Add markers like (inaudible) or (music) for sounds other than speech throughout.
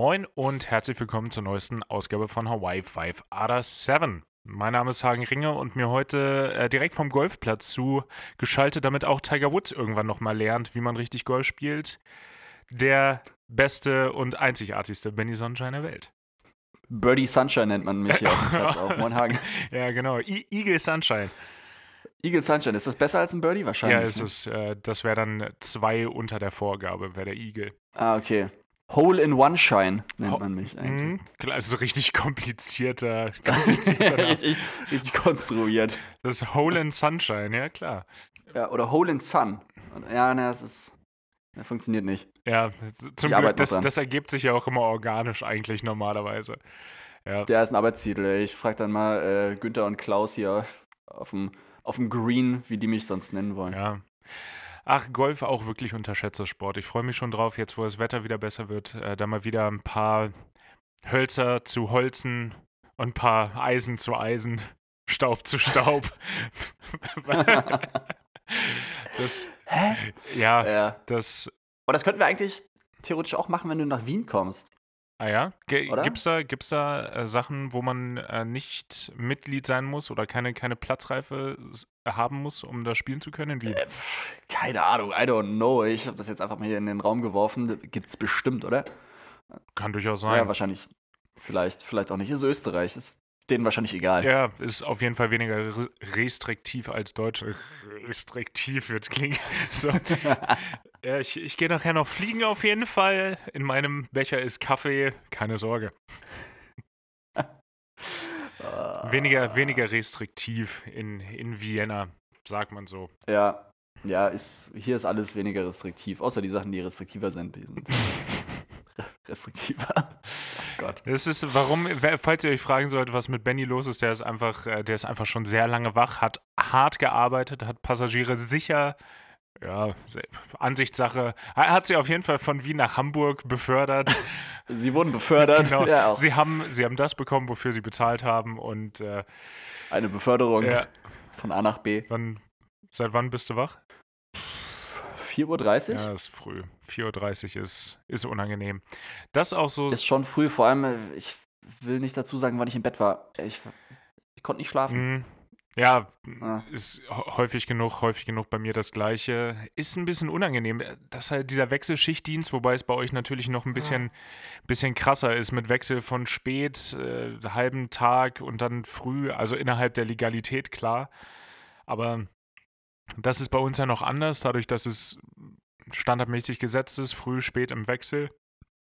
Moin und herzlich willkommen zur neuesten Ausgabe von Hawaii 5 Ada 7. Mein Name ist Hagen Ringe und mir heute äh, direkt vom Golfplatz zu geschaltet, damit auch Tiger Woods irgendwann nochmal lernt, wie man richtig Golf spielt. Der beste und einzigartigste Benny Sonnenschein der Welt. Birdie Sunshine nennt man mich hier auf dem (laughs) Platz auch. Moin Hagen. (laughs) Ja, genau. I Eagle Sunshine. Eagle Sunshine, ist das besser als ein Birdie wahrscheinlich? Ja, es ist, äh, das wäre dann zwei unter der Vorgabe, wäre der Eagle. Ah, okay. Hole in One Shine nennt man mich eigentlich. Mhm, klar, es ist richtig (laughs) komplizierter. (laughs) komplizierter richtig, richtig konstruiert. das ist Hole in Sunshine, ja klar. Ja, oder Hole in Sun. Ja, ne, das ist. Das funktioniert nicht. Ja, zum Ich Glück, das, das ergibt sich ja auch immer organisch eigentlich normalerweise. Ja, Der ist ein Arbeitstitel. Ich frage dann mal äh, Günther und Klaus hier auf dem, auf dem Green, wie die mich sonst nennen wollen. ja. Ach, Golf auch wirklich unterschätzter Sport. Ich freue mich schon drauf, jetzt wo das Wetter wieder besser wird, äh, da mal wieder ein paar Hölzer zu Holzen und ein paar Eisen zu Eisen, (laughs) Staub zu Staub. (laughs) das, Hä? ja, Ja. das, Aber das könnten wir eigentlich theoretisch auch machen, wenn du nach Wien kommst. Ah ja, Oder? gibt's da, gibt's da äh, Sachen, wo man äh, nicht Mitglied sein muss oder keine, keine Platzreife haben muss, um da spielen zu können? Äh, keine Ahnung, I don't know. Ich habe das jetzt einfach mal hier in den Raum geworfen. Gibt's bestimmt, oder? Kann durchaus Ja, sein. wahrscheinlich. Vielleicht, vielleicht auch nicht. Ist Österreich. Ist denen wahrscheinlich egal. Ja, ist auf jeden Fall weniger re- restriktiv als Deutsch. Restriktiv wird klingen. (laughs) So. (laughs) ja, ich ich gehe nachher noch fliegen auf jeden Fall. In meinem Becher ist Kaffee, keine Sorge. (laughs) Weniger, weniger restriktiv in, in Vienna, sagt man so. Ja, ja, ist, hier ist alles weniger restriktiv. Außer die Sachen, die restriktiver sind. Die sind restriktiver. Gott. Das ist, warum, falls ihr euch fragen solltet, was mit Benny los ist, der ist einfach, äh, der ist einfach schon sehr lange wach, hat hart gearbeitet, hat Passagiere sicher, ja, Ansichtssache, er hat sie auf jeden Fall von Wien nach Hamburg befördert. (laughs) Sie wurden befördert. Genau. Ja. Sie haben, sie haben das bekommen, wofür sie bezahlt haben und äh, Eine Beförderung ja, von A nach B. wann, seit wann bist du wach? 4.30 Uhr? Ja, ist früh. 4.30 Uhr ist, ist unangenehm. Das auch so, Ist schon früh. Vor allem, äh, ich will nicht dazu sagen, wann ich im Bett war. Ich, ich konnte nicht schlafen. mh, ja, Ah. ist hä- häufig genug, häufig genug bei mir das Gleiche. Ist ein bisschen unangenehm. Das halt dieser Wechselschichtdienst, wobei es bei euch natürlich noch ein bisschen, bisschen krasser ist mit Wechsel von spät, äh, halben Tag und dann früh, also innerhalb der Legalität, klar. Aber das ist bei uns ja noch anders, dadurch, dass es standardmäßig gesetzt ist, früh, spät im Wechsel.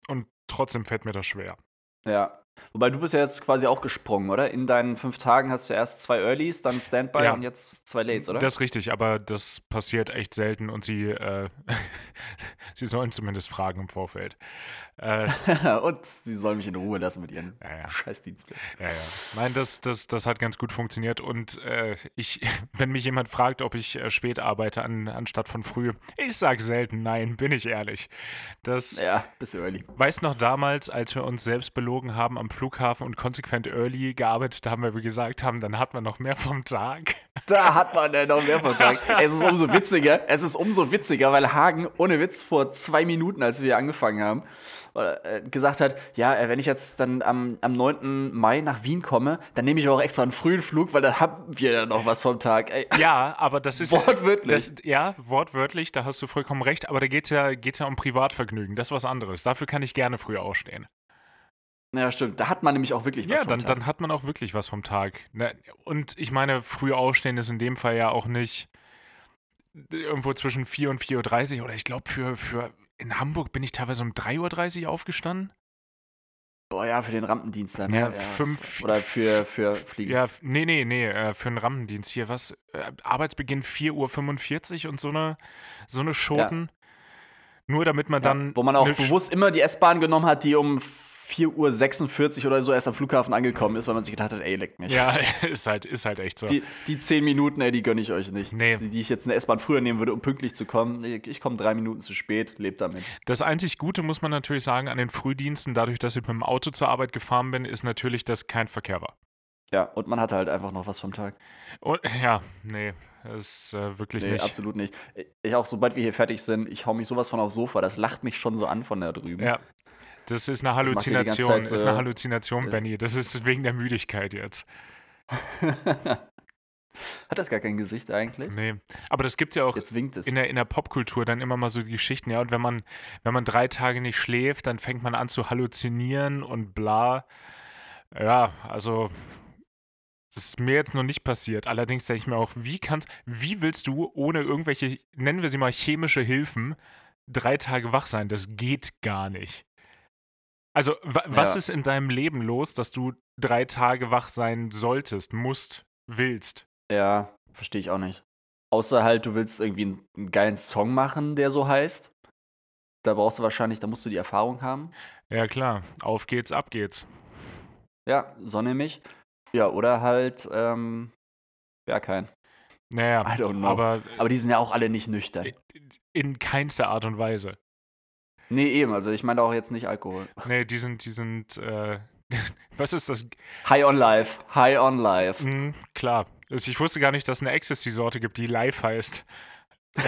Und trotzdem fällt mir das schwer. Ja. Wobei du bist ja jetzt quasi auch gesprungen, oder? In deinen fünf Tagen hast du erst zwei Earlys, dann Standby Ja. und jetzt zwei Lates, oder? Das ist richtig, aber das passiert echt selten und sie, äh, (laughs) sie sollen zumindest fragen im Vorfeld. Äh, (laughs) und sie sollen mich in Ruhe lassen mit ihren Ja, ja. Scheißdienstplänen. ja, ja. Nein, das, das, das hat ganz gut funktioniert und äh, ich, (laughs) wenn mich jemand fragt, ob ich äh, spät arbeite an, anstatt von früh, ich sage selten nein, bin ich ehrlich. Das Ja, bisschen early. weißt noch damals, als wir uns selbst belogen haben am Flughafen und konsequent early gearbeitet haben, weil wir gesagt haben, dann hat man noch mehr vom Tag. Da hat man äh, noch mehr von Tag. (laughs) Es ist umso witziger. Es ist umso witziger, weil Hagen ohne Witz vor zwei Minuten, als wir angefangen haben, gesagt hat, ja, äh, wenn ich jetzt dann am, am 9. Mai nach Wien komme, dann nehme ich auch extra einen frühen Flug, weil dann haben wir ja noch was vom Tag. Ey, Ja, aber das ist Wortwörtlich. Das, ja, wortwörtlich, da hast du vollkommen recht, aber da geht es ja, geht's ja um Privatvergnügen. Das ist was anderes. Dafür kann ich gerne früh aufstehen. ja, stimmt. Da hat man nämlich auch wirklich was Ja, vom dann, Tag. dann hat man auch wirklich was vom Tag. Ne, Und ich meine, früh aufstehen ist in dem Fall ja auch nicht irgendwo zwischen 4 und 4.30 Uhr oder ich glaube, für, für in Hamburg bin ich teilweise um 3.30 Uhr aufgestanden. Boah, ja, für den Rampendienst dann. Ja, ne? fünf- Oder für, für Fliegen. Ja, nee, nee, nee, äh, für einen Rampendienst hier was. Äh, Arbeitsbeginn 4.45 Uhr und so eine, so eine Schoten. Nur damit man Ja, dann. wo man auch Sch- bewusst immer die S-Bahn genommen hat, die um 4.46 Uhr oder so erst am Flughafen angekommen ist, weil man sich gedacht hat, ey, leck mich. Ja, (laughs) ist halt, ist halt echt so. Die, die 10 Minuten, ey, die gönne ich euch nicht. Nee. Die, die ich jetzt in der S-Bahn früher nehmen würde, um pünktlich zu kommen. Ich, ich komme drei Minuten zu spät, lebt damit. Das einzig Gute muss man natürlich sagen an den Frühdiensten, dadurch, dass ich mit dem Auto zur Arbeit gefahren bin, ist natürlich, dass kein Verkehr war. Ja, und man hatte halt einfach noch was vom Tag. Und, ja, nee, das ist äh, wirklich Nee, nicht. absolut nicht. Ich auch, sobald wir hier fertig sind, ich hau mich sowas von aufs Sofa. Das lacht mich schon so an von da drüben. Ja. Das ist eine Halluzination. Zeit so- ist eine Halluzination, äh, Benny. Das ist wegen der Müdigkeit jetzt. (laughs) Hat das gar kein Gesicht eigentlich? Nee. Aber das gibt ja auch es. in der, in der Popkultur dann immer mal so die Geschichten, ja, und wenn man, wenn man drei Tage nicht schläft, dann fängt man an zu halluzinieren und bla. Ja, also das ist mir jetzt noch nicht passiert. Allerdings denke ich mir auch, wie kannst, wie willst du ohne irgendwelche, nennen wir sie mal chemische Hilfen, drei Tage wach sein? Das geht gar nicht. Also, wa was Ja. ist in deinem Leben los, dass du drei Tage wach sein solltest, musst, willst? Ja, verstehe ich auch nicht. Außer halt, du willst irgendwie einen, einen geilen Song machen, der so heißt. Da brauchst du wahrscheinlich, da musst du die Erfahrung haben. Ja, klar. Auf geht's, ab geht's. Ja, so nämlich. Ja, oder halt, ähm. Naja, I don't know. aber Aber die sind ja auch alle nicht nüchtern. in keinster Art und Weise. Nee, eben. Also ich meine auch jetzt nicht Alkohol. Nee, die sind, die sind, äh, (laughs) was ist das? High on Life. High on Life. Hm, klar. Also ich wusste gar nicht, dass es eine Ecstasy-Sorte gibt, die live heißt. (laughs)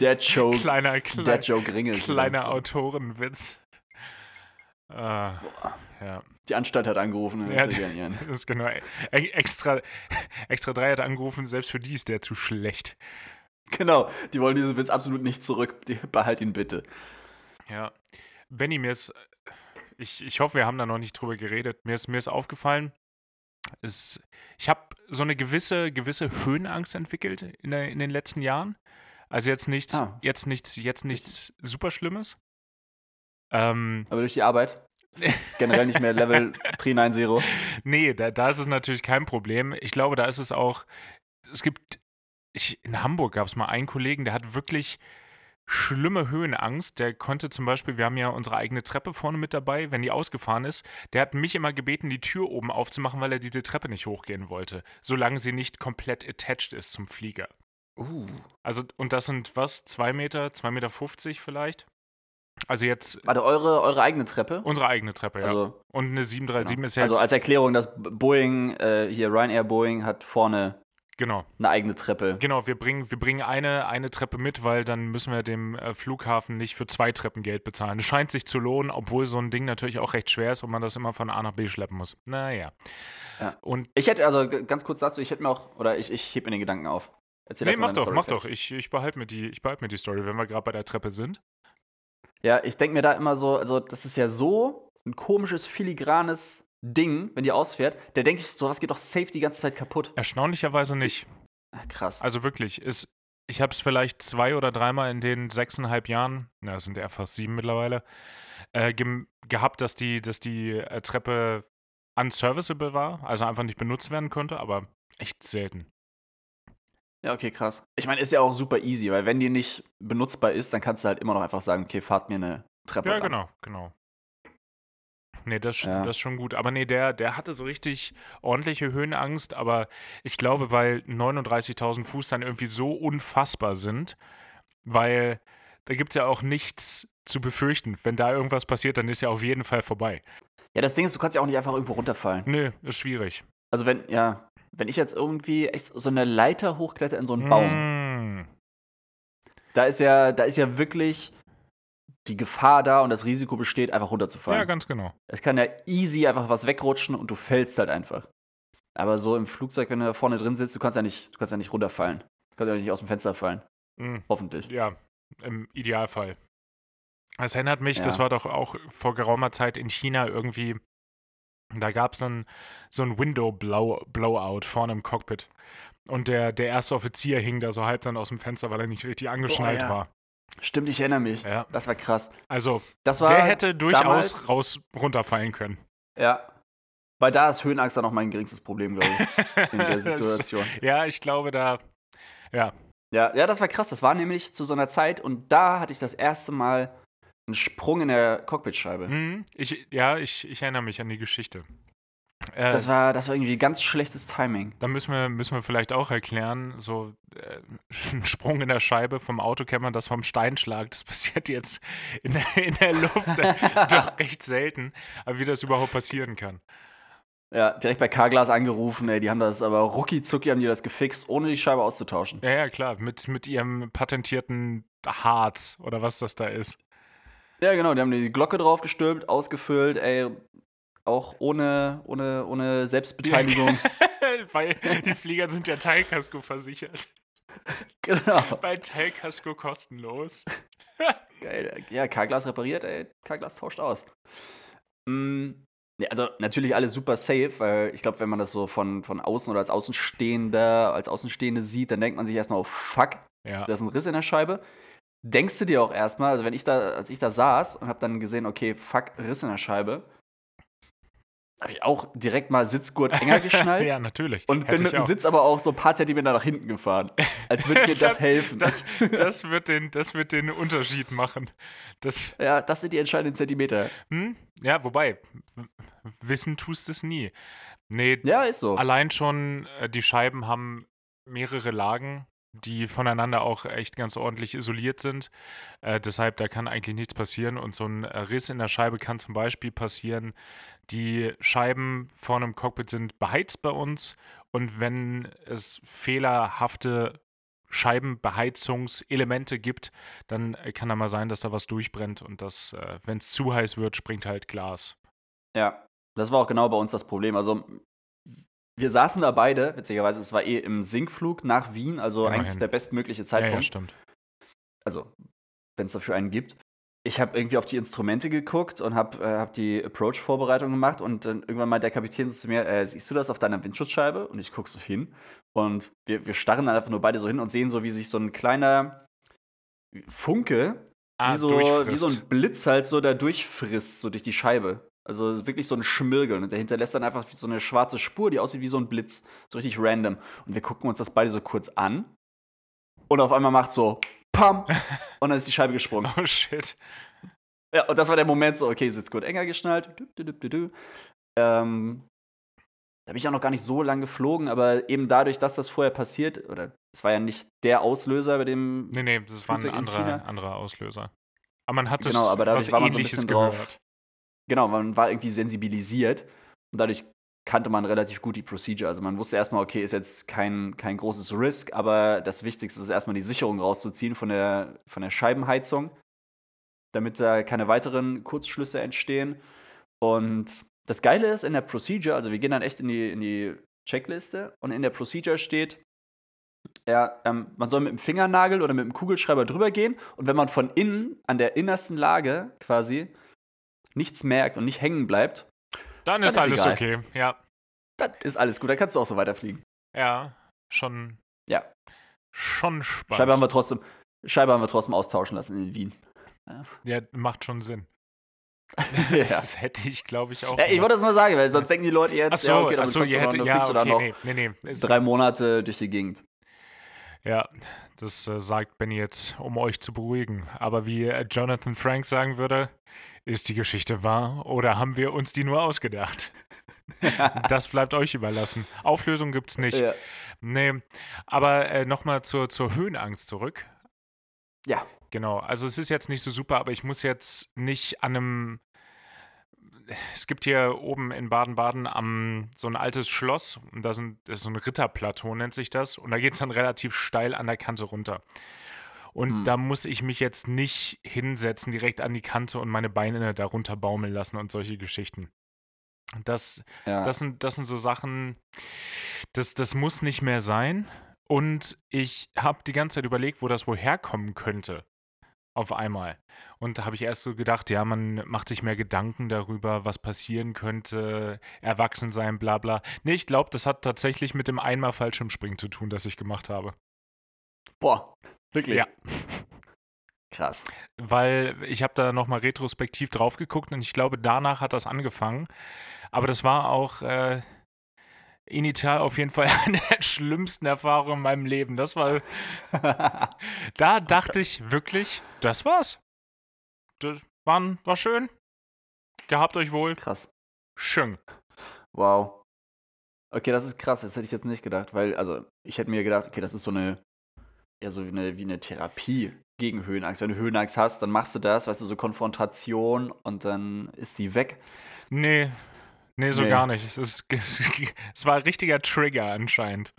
Dead Joke. kleiner, klein, Dead Joke Ringe. kleiner Autorenwitz. Äh, ja, Die Anstalt hat angerufen. Ja, (laughs) das ist genau. E extra, extra 3 hat angerufen, selbst für die ist der zu schlecht. Genau. Die wollen diesen Witz absolut nicht zurück. Die, behalt ihn bitte. Ja. Benny, mir ist, ich, ich hoffe, wir haben da noch nicht drüber geredet. Mir ist, mir ist aufgefallen, es, ich habe so eine gewisse, gewisse Höhenangst entwickelt in, der, in den letzten Jahren. Also jetzt nichts, Ah. jetzt nichts, jetzt nichts super Schlimmes. Ähm, Aber durch die Arbeit ist (laughs) generell nicht mehr Level 390. nee, da, da ist es natürlich kein Problem. Ich glaube, da ist es auch, es gibt, ich, in Hamburg gab es mal einen Kollegen, der hat wirklich schlimme Höhenangst. Der konnte zum Beispiel, wir haben ja unsere eigene Treppe vorne mit dabei, wenn die ausgefahren ist, der hat mich immer gebeten, die Tür oben aufzumachen, weil er diese Treppe nicht hochgehen wollte, solange sie nicht komplett attached ist zum Flieger. Uh. Also, und das sind was? Zwei Meter, zwei Meter fünfzig vielleicht? Also jetzt Warte, eure, eure eigene Treppe? unsere eigene Treppe, ja. Also, und eine 737 ist ja also als Erklärung, dass Boeing, äh, hier Ryanair Boeing hat vorne genau. eine eigene Treppe. Genau, wir bringen, wir bringen eine, eine Treppe mit, weil dann müssen wir dem äh, Flughafen nicht für zwei Treppen Geld bezahlen. Es scheint sich zu lohnen, obwohl so ein Ding natürlich auch recht schwer ist und man das immer von A nach B schleppen muss. Naja. Ja. Und Ich hätte, also ganz kurz dazu, ich hätte mir auch, oder ich, ich heb mir den Gedanken auf. Erzähl nee, mach doch, Story mach fertig. doch. Ich, ich behalte mir, die- ich behalte mir die Story, wenn wir gerade bei der Treppe sind. Ja, ich denke mir da immer so, also das ist ja so ein komisches, filigranes Ding, wenn die ausfährt. Da denke ich, sowas geht doch safe die ganze Zeit kaputt. Erstaunlicherweise nicht. Ah, krass. Also wirklich, ist, ich habe es vielleicht zwei oder dreimal in den sechseinhalb Jahren, na, es sind eher fast sieben mittlerweile, äh, gem- gehabt, dass die, dass die äh, Treppe unserviceable war, also einfach nicht benutzt werden konnte, aber echt selten. Ja, okay, krass. Ich meine, ist ja auch super easy, weil wenn die nicht benutzbar ist, dann kannst du halt immer noch einfach sagen, okay, fahrt mir eine Treppe Ja, ran. genau, genau. Nee, das, Ja. das ist schon gut. Aber nee, der, der hatte so richtig ordentliche Höhenangst, aber ich glaube, weil 39.000 Fuß dann irgendwie so unfassbar sind, weil da gibt es ja auch nichts zu befürchten. Wenn da irgendwas passiert, dann ist ja auf jeden Fall vorbei. Ja, das Ding ist, du kannst ja auch nicht einfach irgendwo runterfallen. Nö, ist schwierig. Also wenn, ja, wenn ich jetzt irgendwie echt so eine Leiter hochkletter in so einen Baum, Mm, da ist ja, da ist ja wirklich die Gefahr da und das Risiko besteht, einfach runterzufallen. ja, ganz genau. Es kann ja easy einfach was wegrutschen und du fällst halt einfach. Aber so im Flugzeug, wenn du da vorne drin sitzt, du kannst ja nicht, du kannst ja nicht runterfallen. Du kannst ja nicht aus dem Fenster fallen. Mm, Hoffentlich. ja, im Idealfall. Das erinnert mich, das Ja. war doch auch vor geraumer Zeit in China irgendwie. Da gab es dann so ein Window-Blowout vorne im Cockpit. Und der, der erste Offizier hing da so halb dann aus dem Fenster, weil er nicht richtig angeschnallt ja. war. Stimmt, ich erinnere mich. Ja. Das war krass. Also, Das war der hätte durchaus damals- raus runterfallen können. Ja. Weil da ist Höhenangst dann auch mein geringstes Problem, glaube ich, in der (laughs) Situation. ja, ich glaube, da. Ja, Ja, ja, das war krass. Das war nämlich zu so einer Zeit und da hatte ich das erste Mal einen Sprung in der Cockpitscheibe. hm, ich, ja ich, ich erinnere mich an die Geschichte. Äh, Das war, das war irgendwie ganz schlechtes Timing. Da müssen wir, müssen wir vielleicht auch erklären, so äh, (laughs) ein Sprung in der Scheibe vom Auto kennt man das vom Steinschlag. Das passiert jetzt in der, in der Luft äh, (laughs) doch recht selten, aber wie das überhaupt passieren kann. Ja, direkt bei Carglass angerufen, ey, die haben das aber rucki zucki haben die das gefixt, ohne die Scheibe auszutauschen. Ja, ja, klar, mit, mit ihrem patentierten Harz oder was das da ist. Ja, genau, die haben die Glocke draufgestülpt, ausgefüllt, ey, auch ohne, ohne, ohne Selbstbeteiligung. (laughs) Weil die Flieger sind ja Teilkasko versichert. genau. Bei Teilkasko kostenlos. Geil. Ja, Carglass repariert, ey, Carglass tauscht aus. Mm, also natürlich alles super safe, weil ich glaube, wenn man das so von, von außen oder als Außenstehender, als Außenstehende sieht, dann denkt man sich erstmal, oh fuck, Ja. da ist ein Riss in der Scheibe. Denkst du dir auch erstmal, also wenn ich da, als ich da saß und habe dann gesehen, okay, fuck, Riss in der Scheibe, habe ich auch direkt mal Sitzgurt enger (laughs) geschnallt. ja, natürlich. Und Hätte bin mit dem auch. Sitz aber auch so ein paar Zentimeter nach hinten gefahren. Als würde mir (laughs) das, helfen. Das, (laughs) das, wird den, das wird den Unterschied machen. Das, ja, das sind die entscheidenden Zentimeter. hm? Ja, wobei, wissen tust es nie. Nee, Ja, ist so. allein schon äh, die Scheiben haben mehrere Lagen, die voneinander auch echt ganz ordentlich isoliert sind. Äh, deshalb, da kann eigentlich nichts passieren. Und so ein äh, Riss in der Scheibe kann zum Beispiel passieren. Die Scheiben vorne im Cockpit sind beheizt bei uns. Und wenn es fehlerhafte Scheibenbeheizungselemente gibt, dann kann da mal sein, dass da was durchbrennt und dass, äh, wenn es zu heiß wird, springt halt Glas. Ja, das war auch genau bei uns das Problem. Also, wir saßen da beide, witzigerweise, es war eh im Sinkflug nach Wien, also Immerhin. eigentlich der bestmögliche Ja, ja, Zeitpunkt. stimmt. also, wenn es dafür einen gibt. Ich habe irgendwie auf die Instrumente geguckt und habe äh, hab die Approach-Vorbereitung gemacht und dann irgendwann mal der Kapitän so zu mir, äh, siehst du das auf deiner Windschutzscheibe? Und ich gucke so hin und wir, wir starren dann einfach nur beide so hin und sehen so, wie sich so ein kleiner Funke, Ah, wie, so, wie so ein Blitz halt so da durchfrisst, so durch die Scheibe. Also wirklich so ein Schmirgeln. Und der hinterlässt dann einfach so eine schwarze Spur, die aussieht wie so ein Blitz. So richtig random. Und wir gucken uns das beide so kurz an. Und auf einmal macht so Pam! Und dann ist die Scheibe gesprungen. Oh shit. Ja, und das war der Moment so, okay, sitzt gut enger geschnallt. Du, du, du. Ähm, da bin ich auch noch gar nicht so lang geflogen, aber eben dadurch, dass das vorher passiert, oder es war ja nicht der Auslöser bei dem. Nee, nee, das war ein anderer, anderer Auslöser. Aber man hat Kannte man relativ gut die Procedure. Also man wusste erstmal, okay, ist jetzt kein, kein großes Risk, aber das Wichtigste ist erstmal die Sicherung rauszuziehen von der, von der Scheibenheizung, damit da keine weiteren Kurzschlüsse entstehen. Und das Geile ist in der Procedure, also wir gehen dann echt in die, in die Checkliste und in der Procedure steht, ja, ähm, man soll mit dem Fingernagel oder mit dem Kugelschreiber drüber gehen und wenn man von innen an der innersten Lage quasi nichts merkt und nicht hängen bleibt, Dann Dann ist alles egal. okay. Ja, dann ist alles gut, dann kannst du auch so weiterfliegen. ja, schon, Ja. schon spannend. Scheibe haben wir trotzdem, Scheibe haben wir trotzdem austauschen lassen in Wien. ja, macht schon Sinn. (laughs) ja. Das hätte ich, glaube ich, auch. ja, ich wollte das mal sagen, weil sonst denken die Leute jetzt, Ach so, ja, okay, ach damit so, kommst ihr hättet, dann ja, dann okay, nee, nee, nee. Drei Monate durch die Gegend. Ja, das äh, sagt Benny jetzt, um euch zu beruhigen. Aber wie äh, Jonathan Frank sagen würde, ist die Geschichte wahr oder haben wir uns die nur ausgedacht? (laughs) das bleibt euch überlassen. Auflösung gibt's nicht. Ja. Nee, aber äh, nochmal zur, zur Höhenangst zurück. ja. Genau, also es ist jetzt nicht so super, aber ich muss jetzt nicht an einem. Es gibt hier oben in Baden-Baden am so ein altes Schloss und da sind, das ist so ein Ritterplateau, nennt sich das. Und da geht es dann relativ steil an der Kante runter. Und Hm. da muss ich mich jetzt nicht hinsetzen, direkt an die Kante und meine Beine darunter baumeln lassen und solche Geschichten. Das, ja. das sind, das sind so Sachen, das, das muss nicht mehr sein. Und ich habe die ganze Zeit überlegt, wo das wohl herkommen könnte. Auf einmal. Und da habe ich erst so gedacht, ja, man macht sich mehr Gedanken darüber, was passieren könnte, erwachsen sein, bla bla. Nee, ich glaube, das hat tatsächlich mit dem einmal Fallschirmspringen zu tun, das ich gemacht habe. Boah, wirklich. Ja. Krass. Weil ich habe da nochmal retrospektiv drauf geguckt und ich glaube, danach hat das angefangen. Aber das war auch äh, initial auf jeden Fall (laughs) eine der schlimmsten Erfahrungen in meinem Leben. Das war, (laughs) da dachte ich wirklich, das war's. Das war, war schön. Gehabt euch wohl. krass. Schön. Wow. Okay, das ist krass, das hätte ich jetzt nicht gedacht, weil, also, ich hätte mir gedacht, okay, das ist so eine, ja, so wie eine, wie eine Therapie gegen Höhenangst. Wenn du Höhenangst hast, dann machst du das, weißt du, so Konfrontation und dann ist die weg. Nee, Nee, so Nee. gar nicht. Es, ist, (laughs) es war ein richtiger Trigger anscheinend.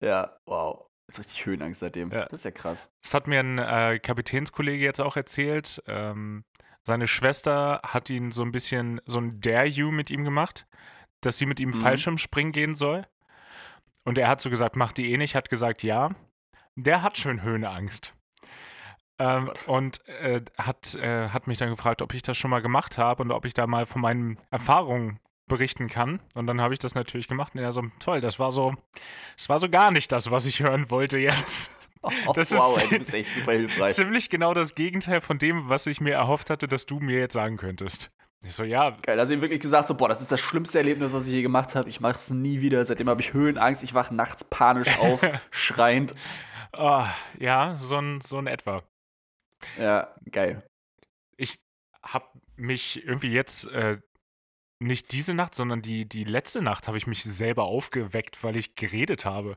Ja, wow. Jetzt richtig Höhenangst seitdem. Ja. Das ist ja krass. Das hat mir ein äh, Kapitänskollege jetzt auch erzählt. Ähm, seine Schwester hat ihn so ein bisschen, so ein Dare You mit ihm gemacht, dass sie mit ihm Mhm. Fallschirmspringen gehen soll. Und er hat so gesagt, macht die eh nicht, hat gesagt, ja. Der hat schon Höhenangst. Ähm, und äh, hat, äh, hat mich dann gefragt, ob ich das schon mal gemacht habe und ob ich da mal von meinen Erfahrungen berichten kann. Und dann habe ich das natürlich gemacht. Und er so, toll, das war so, das war so gar nicht das, was ich hören wollte jetzt. Oh, (laughs) Das wow, ist- ey, du bist echt super hilfreich. Ziemlich genau das Gegenteil von dem, was ich mir erhofft hatte, dass du mir jetzt sagen könntest. Ich so, ja, Geil, also ihm wirklich gesagt, so, boah, das ist das schlimmste Erlebnis, was ich je gemacht habe. Ich mache es nie wieder. Seitdem habe ich Höhenangst. Ich wache nachts panisch auf, (laughs) schreiend. ah, ja, so ein, so ein etwa. Ja, geil. Ich habe mich irgendwie jetzt äh, nicht diese Nacht, sondern die, die letzte Nacht habe ich mich selber aufgeweckt, weil ich geredet habe.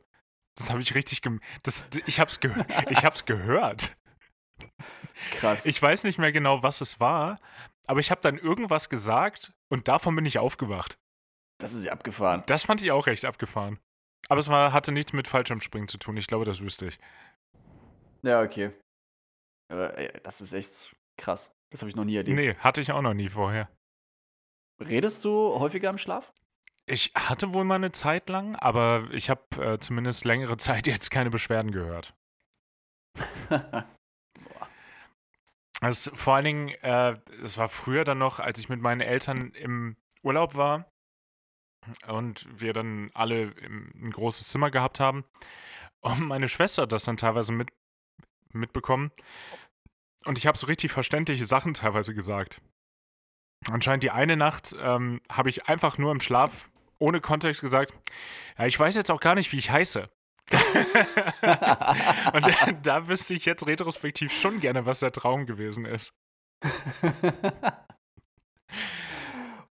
Das habe ich richtig gem das, ich hab's, ge (laughs) ich hab's gehört. Krass. Ich weiß nicht mehr genau, was es war, aber ich habe dann irgendwas gesagt und davon bin ich aufgewacht. das ist ja abgefahren. Das fand ich auch recht abgefahren. Aber es war, hatte nichts mit Fallschirmspringen zu tun. Ich glaube, das wüsste ich. Ja, okay. Ey, das ist echt krass. Das habe ich noch nie erlebt. Nee, hatte ich auch noch nie vorher. Redest du häufiger im Schlaf? Ich hatte wohl mal eine Zeit lang, aber ich habe äh, zumindest längere (laughs) Zeit jetzt keine Beschwerden gehört. (laughs) Es, vor allen Dingen, äh, es war früher dann noch, als ich mit meinen Eltern im Urlaub war und wir dann alle im, ein großes Zimmer gehabt haben. Und meine Schwester hat das dann teilweise mit, mitbekommen. Und ich habe so richtig verständliche Sachen teilweise gesagt. Anscheinend die eine Nacht ähm, habe ich einfach nur im Schlaf ohne Kontext gesagt, ja, ich weiß jetzt auch gar nicht, wie ich heiße. (laughs) Und da, da wüsste ich jetzt retrospektiv schon gerne, was der Traum gewesen ist. (laughs)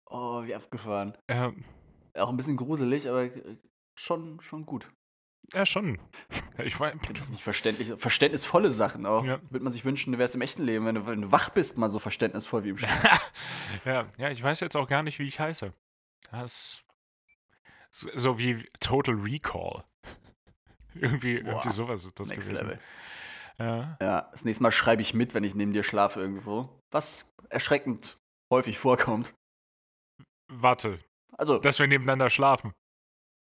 oh, wie abgefahren. Ähm, Auch ein bisschen gruselig, aber schon, schon gut. Ja, schon. (laughs) Ich weiß, Das ist nicht verständlich. Verständnisvolle Sachen auch. Ja. Würde man sich wünschen, du wärst im echten Leben, wenn du, wenn du wach bist, mal so verständnisvoll wie im Schlaf. (laughs) ja, ja, ich weiß jetzt auch gar nicht, wie ich heiße. Das ist so wie Total Recall. (laughs) irgendwie, Boah, irgendwie sowas ist das Next gewesen. Level. Ja. Ja, das nächste Mal schreibe ich mit, wenn ich neben dir schlafe irgendwo. Was erschreckend häufig vorkommt. Warte, Also, dass wir nebeneinander schlafen.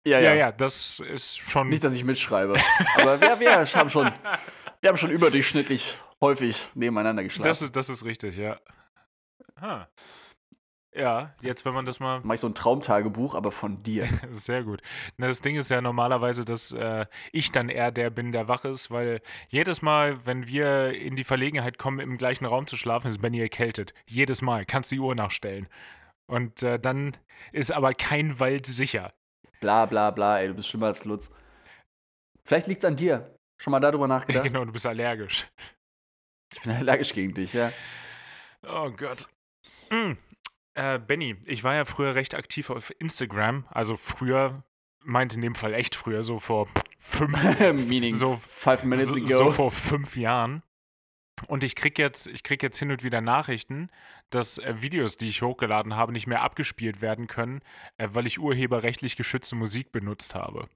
Ja, Ja, ja. ja, das ist schon. Nicht, dass ich mitschreibe. aber wir, wir, haben schon, wir haben schon überdurchschnittlich häufig nebeneinander geschlafen. das, ist, das ist richtig, ja. Ah. Ja, jetzt, wenn man das mal Mach ich so ein Traumtagebuch, aber von dir. (laughs) Sehr gut. Na, das Ding ist ja normalerweise, dass äh, ich dann eher der bin, der wach ist, weil jedes Mal, wenn wir in die Verlegenheit kommen, im gleichen Raum zu schlafen, ist Benny erkältet. Jedes Mal. Kannst die Uhr nachstellen. Und äh, dann ist aber kein Wald sicher. Bla bla bla, ey, du bist schlimmer als Lutz. Vielleicht liegt's an dir. Schon mal darüber nachgedacht? (laughs) Genau, du bist allergisch. Ich bin allergisch gegen dich, ja. Oh Gott. Mm. Äh, Benny, ich war ja früher recht aktiv auf Instagram. Also früher, meint in dem Fall echt früher, so vor fünf, (laughs) so five minutes so, ago. so vor fünf Jahren. Und ich krieg jetzt, ich krieg jetzt hin und wieder Nachrichten, dass äh, Videos, die ich hochgeladen habe, nicht mehr abgespielt werden können, äh, weil ich urheberrechtlich geschützte Musik benutzt habe.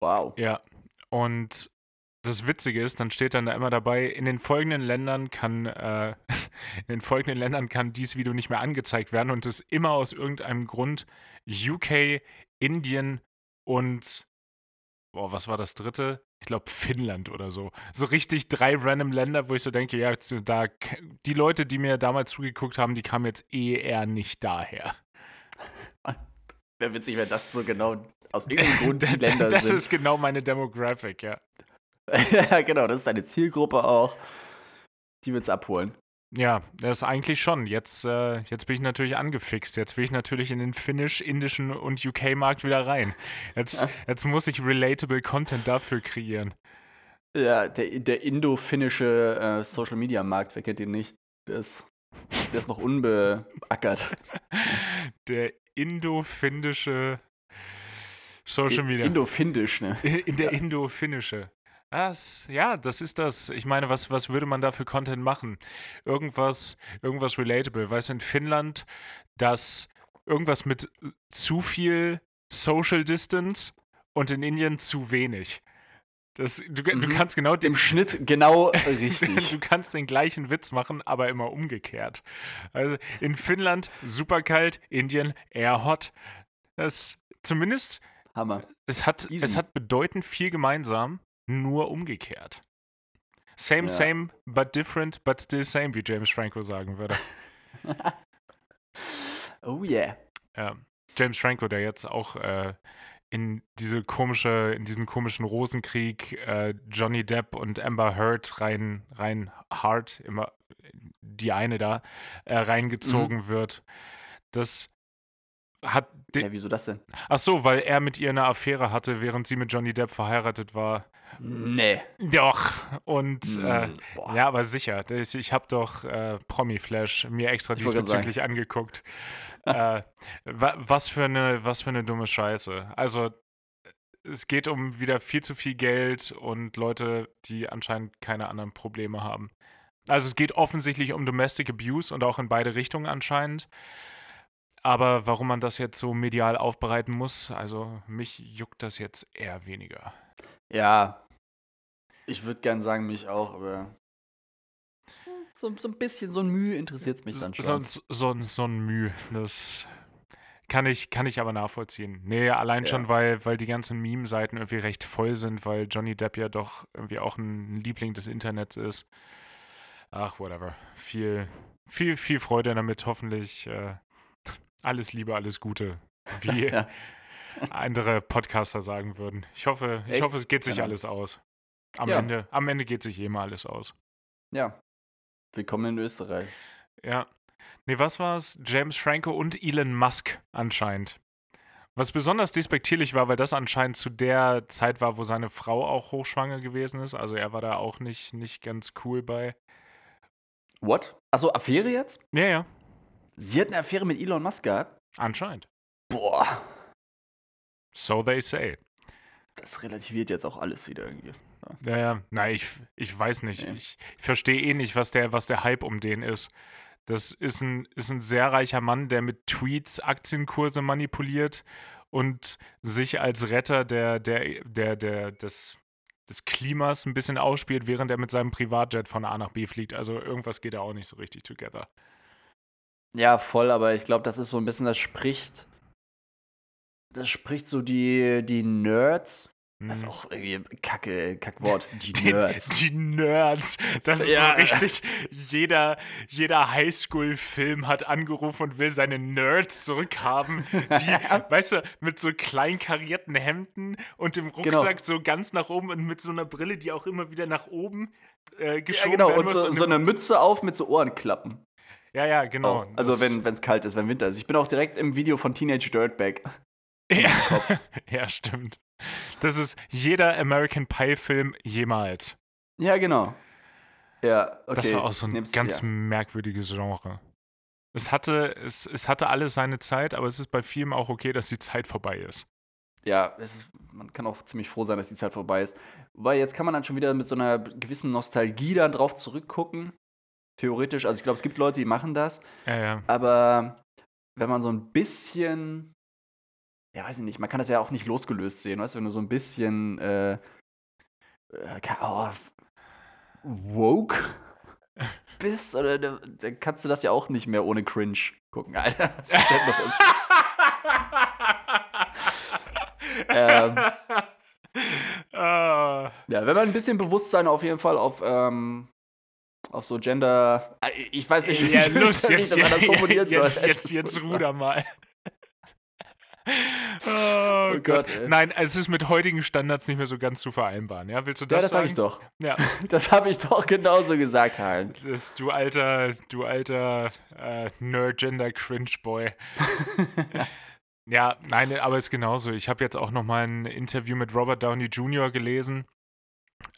wow. Ja. Und das Witzige ist, dann steht dann da immer dabei, in den folgenden Ländern kann, äh, (laughs) in den folgenden Ländern kann dieses Video nicht mehr angezeigt werden und es ist immer aus irgendeinem Grund UK, Indien und boah, was war das dritte? Ich glaube Finnland oder so. So richtig drei random Länder, wo ich so denke, ja, da die Leute, die mir damals zugeguckt haben, die kamen jetzt eh eher nicht daher. (laughs) Wäre witzig, wenn das so genau aus (laughs) irgendeinem Grund die Länder das sind. ist genau meine Demographic, ja. (laughs) ja, genau, das ist deine Zielgruppe auch. Die wird's abholen. Ja, das ist eigentlich schon. Jetzt, äh, jetzt bin ich natürlich angefixt. Jetzt will ich natürlich in den finnisch, indischen und UK-Markt wieder rein. Jetzt, Ja. jetzt muss ich relatable Content dafür kreieren. Ja, der, der indo-finnische äh, Social-Media-Markt, wer kennt den nicht? Der ist, der ist noch unbeackert. (laughs) Der indo-finnische Social Media. Indo-findisch, ne? In der Indo-finnische. Das, ja, das ist das. Ich meine, was, was würde man da für Content machen? Irgendwas, irgendwas relatable. Weißt du, in Finnland, das irgendwas mit zu viel Social Distance und in Indien zu wenig. Das, du, du Mhm. kannst genau den, Im Schnitt genau (laughs) richtig. du kannst den gleichen Witz machen, aber immer umgekehrt. Also in Finnland super kalt, Indien eher hot. Das zumindest, Hammer. es hat, es hat bedeutend viel gemeinsam, nur umgekehrt. Same, Ja. same, but different, but still same, wie James Franco sagen würde. (laughs) Oh yeah. Ja. James Franco, der jetzt auch äh, in diese komische, in diesen komischen Rosenkrieg äh, Johnny Depp und Amber Heard rein, rein hart, immer die eine da, äh, reingezogen wird. Das hat. Ja, wieso das denn? Ach so, weil er mit ihr eine Affäre hatte, während sie mit Johnny Depp verheiratet war. Nee. Doch. Und äh, Mm, boah. ja, aber sicher. Das, ich habe doch äh, Promi-Flash mir extra Ich diesbezüglich angeguckt. äh, wa was, für eine, was für eine dumme Scheiße. Also, es geht um wieder viel zu viel Geld und Leute, die anscheinend keine anderen Probleme haben. Also, es geht offensichtlich um Domestic Abuse und auch in beide Richtungen anscheinend. Aber warum man das jetzt so medial aufbereiten muss, also mich juckt das jetzt eher weniger. Ja. Ich würde gern sagen, mich auch, aber. So, so ein bisschen, so ein Mühe interessiert mich dann So, schon. so, so, so ein Mühe, das kann ich, kann ich aber nachvollziehen. Nee, allein Ja. schon, weil, weil die ganzen Meme-Seiten irgendwie recht voll sind, weil Johnny Depp ja doch irgendwie auch ein Liebling des Internets ist. Ach, whatever. Viel, viel, viel Freude damit. Hoffentlich äh, alles Liebe, alles Gute, wie (laughs) Ja. Andere Podcaster sagen würden. Ich hoffe, ich Echt? hoffe, es geht sich Ahnung. alles aus. Am, Ja. Ende, am Ende geht sich eh mal alles aus. Ja. Willkommen in Österreich. Ja. Nee, was war's? James Franco und Elon Musk anscheinend. Was besonders despektierlich war, weil das anscheinend zu der Zeit war, wo seine Frau auch hochschwanger gewesen ist. Also er war da auch nicht, nicht ganz cool bei. What? Achso, Affäre jetzt? Ja, ja, Sie hat eine Affäre mit Elon Musk gehabt? anscheinend. Boah. So they say. Das relativiert jetzt auch alles wieder irgendwie. Ja, ja. Nein, ich, ich weiß nicht. Ja. Ich, ich verstehe eh nicht, was der, was der Hype um den ist. Das ist ein, ist ein sehr reicher Mann, der mit Tweets Aktienkurse manipuliert und sich als Retter der, der, der, der, des, des Klimas ein bisschen ausspielt, während er mit seinem Privatjet von A nach B fliegt. Also irgendwas geht da auch nicht so richtig together. Ja, voll, aber ich glaube, das ist so ein bisschen, das spricht. Das spricht so die, die Nerds. Das ist Hm. auch irgendwie Kacke, Kackwort. (laughs) Die Die Nerds. Die Nerds. Das ist Ja. so richtig. Jeder, jeder Highschool-Film hat angerufen und will seine Nerds zurückhaben. Die, (laughs) weißt du, mit so klein karierten Hemden und dem Genau. Rucksack so ganz nach oben und mit so einer Brille, die auch immer wieder nach oben äh, Ja, geschoben genau. werden Und so, so eine Mütze auf mit so Ohrenklappen. ja, ja, genau. Auch. Also, wenn es kalt ist, wenn Winter ist. Ich bin auch direkt im Video von Teenage Dirtbag. Ja, (laughs) ja, stimmt. Das ist jeder American Pie-Film jemals. Ja, genau. Ja, okay. Das war auch so ein Nimm's- ganz ja. merkwürdiges Genre. Es hatte, es, es hatte alles seine Zeit, aber es ist bei Filmen auch okay, dass die Zeit vorbei ist. Ja, ist, man kann auch ziemlich froh sein, dass die Zeit vorbei ist. Wobei, jetzt kann man dann schon wieder mit so einer gewissen Nostalgie dann drauf zurückgucken. Theoretisch. Also, ich glaube, es gibt Leute, die machen das. Ja, ja. Aber wenn man so ein bisschen, ja, weiß ich nicht, man kann das ja auch nicht losgelöst sehen, weißt du, wenn du so ein bisschen, äh, äh, oh, woke (laughs) bist, oder da- dann kannst du das ja auch nicht mehr ohne Cringe gucken. (laughs) Alter, was ist denn los? (laughs) Ähm. Ah, Ja, wenn man ein bisschen Bewusstsein auf jeden Fall auf, ähm, auf so Gender, äh, ich weiß nicht, wie ja, ich los, wie jetzt, man das formulieren soll. jetzt, jetzt, jetzt ruder mal. Oh, Oh Gott. Gott. Nein, es ist mit heutigen Standards nicht mehr so ganz zu vereinbaren. Ja, willst du Ja, das das sag sagen? ich doch. Ja, (laughs) Das habe ich doch genauso gesagt, halt. das, du alter, du alter äh, Nerd-Gender-Cringe-Boy. (laughs) ja, nein, aber es ist genauso. Ich habe jetzt auch noch mal ein Interview mit Robert Downey Jr. gelesen,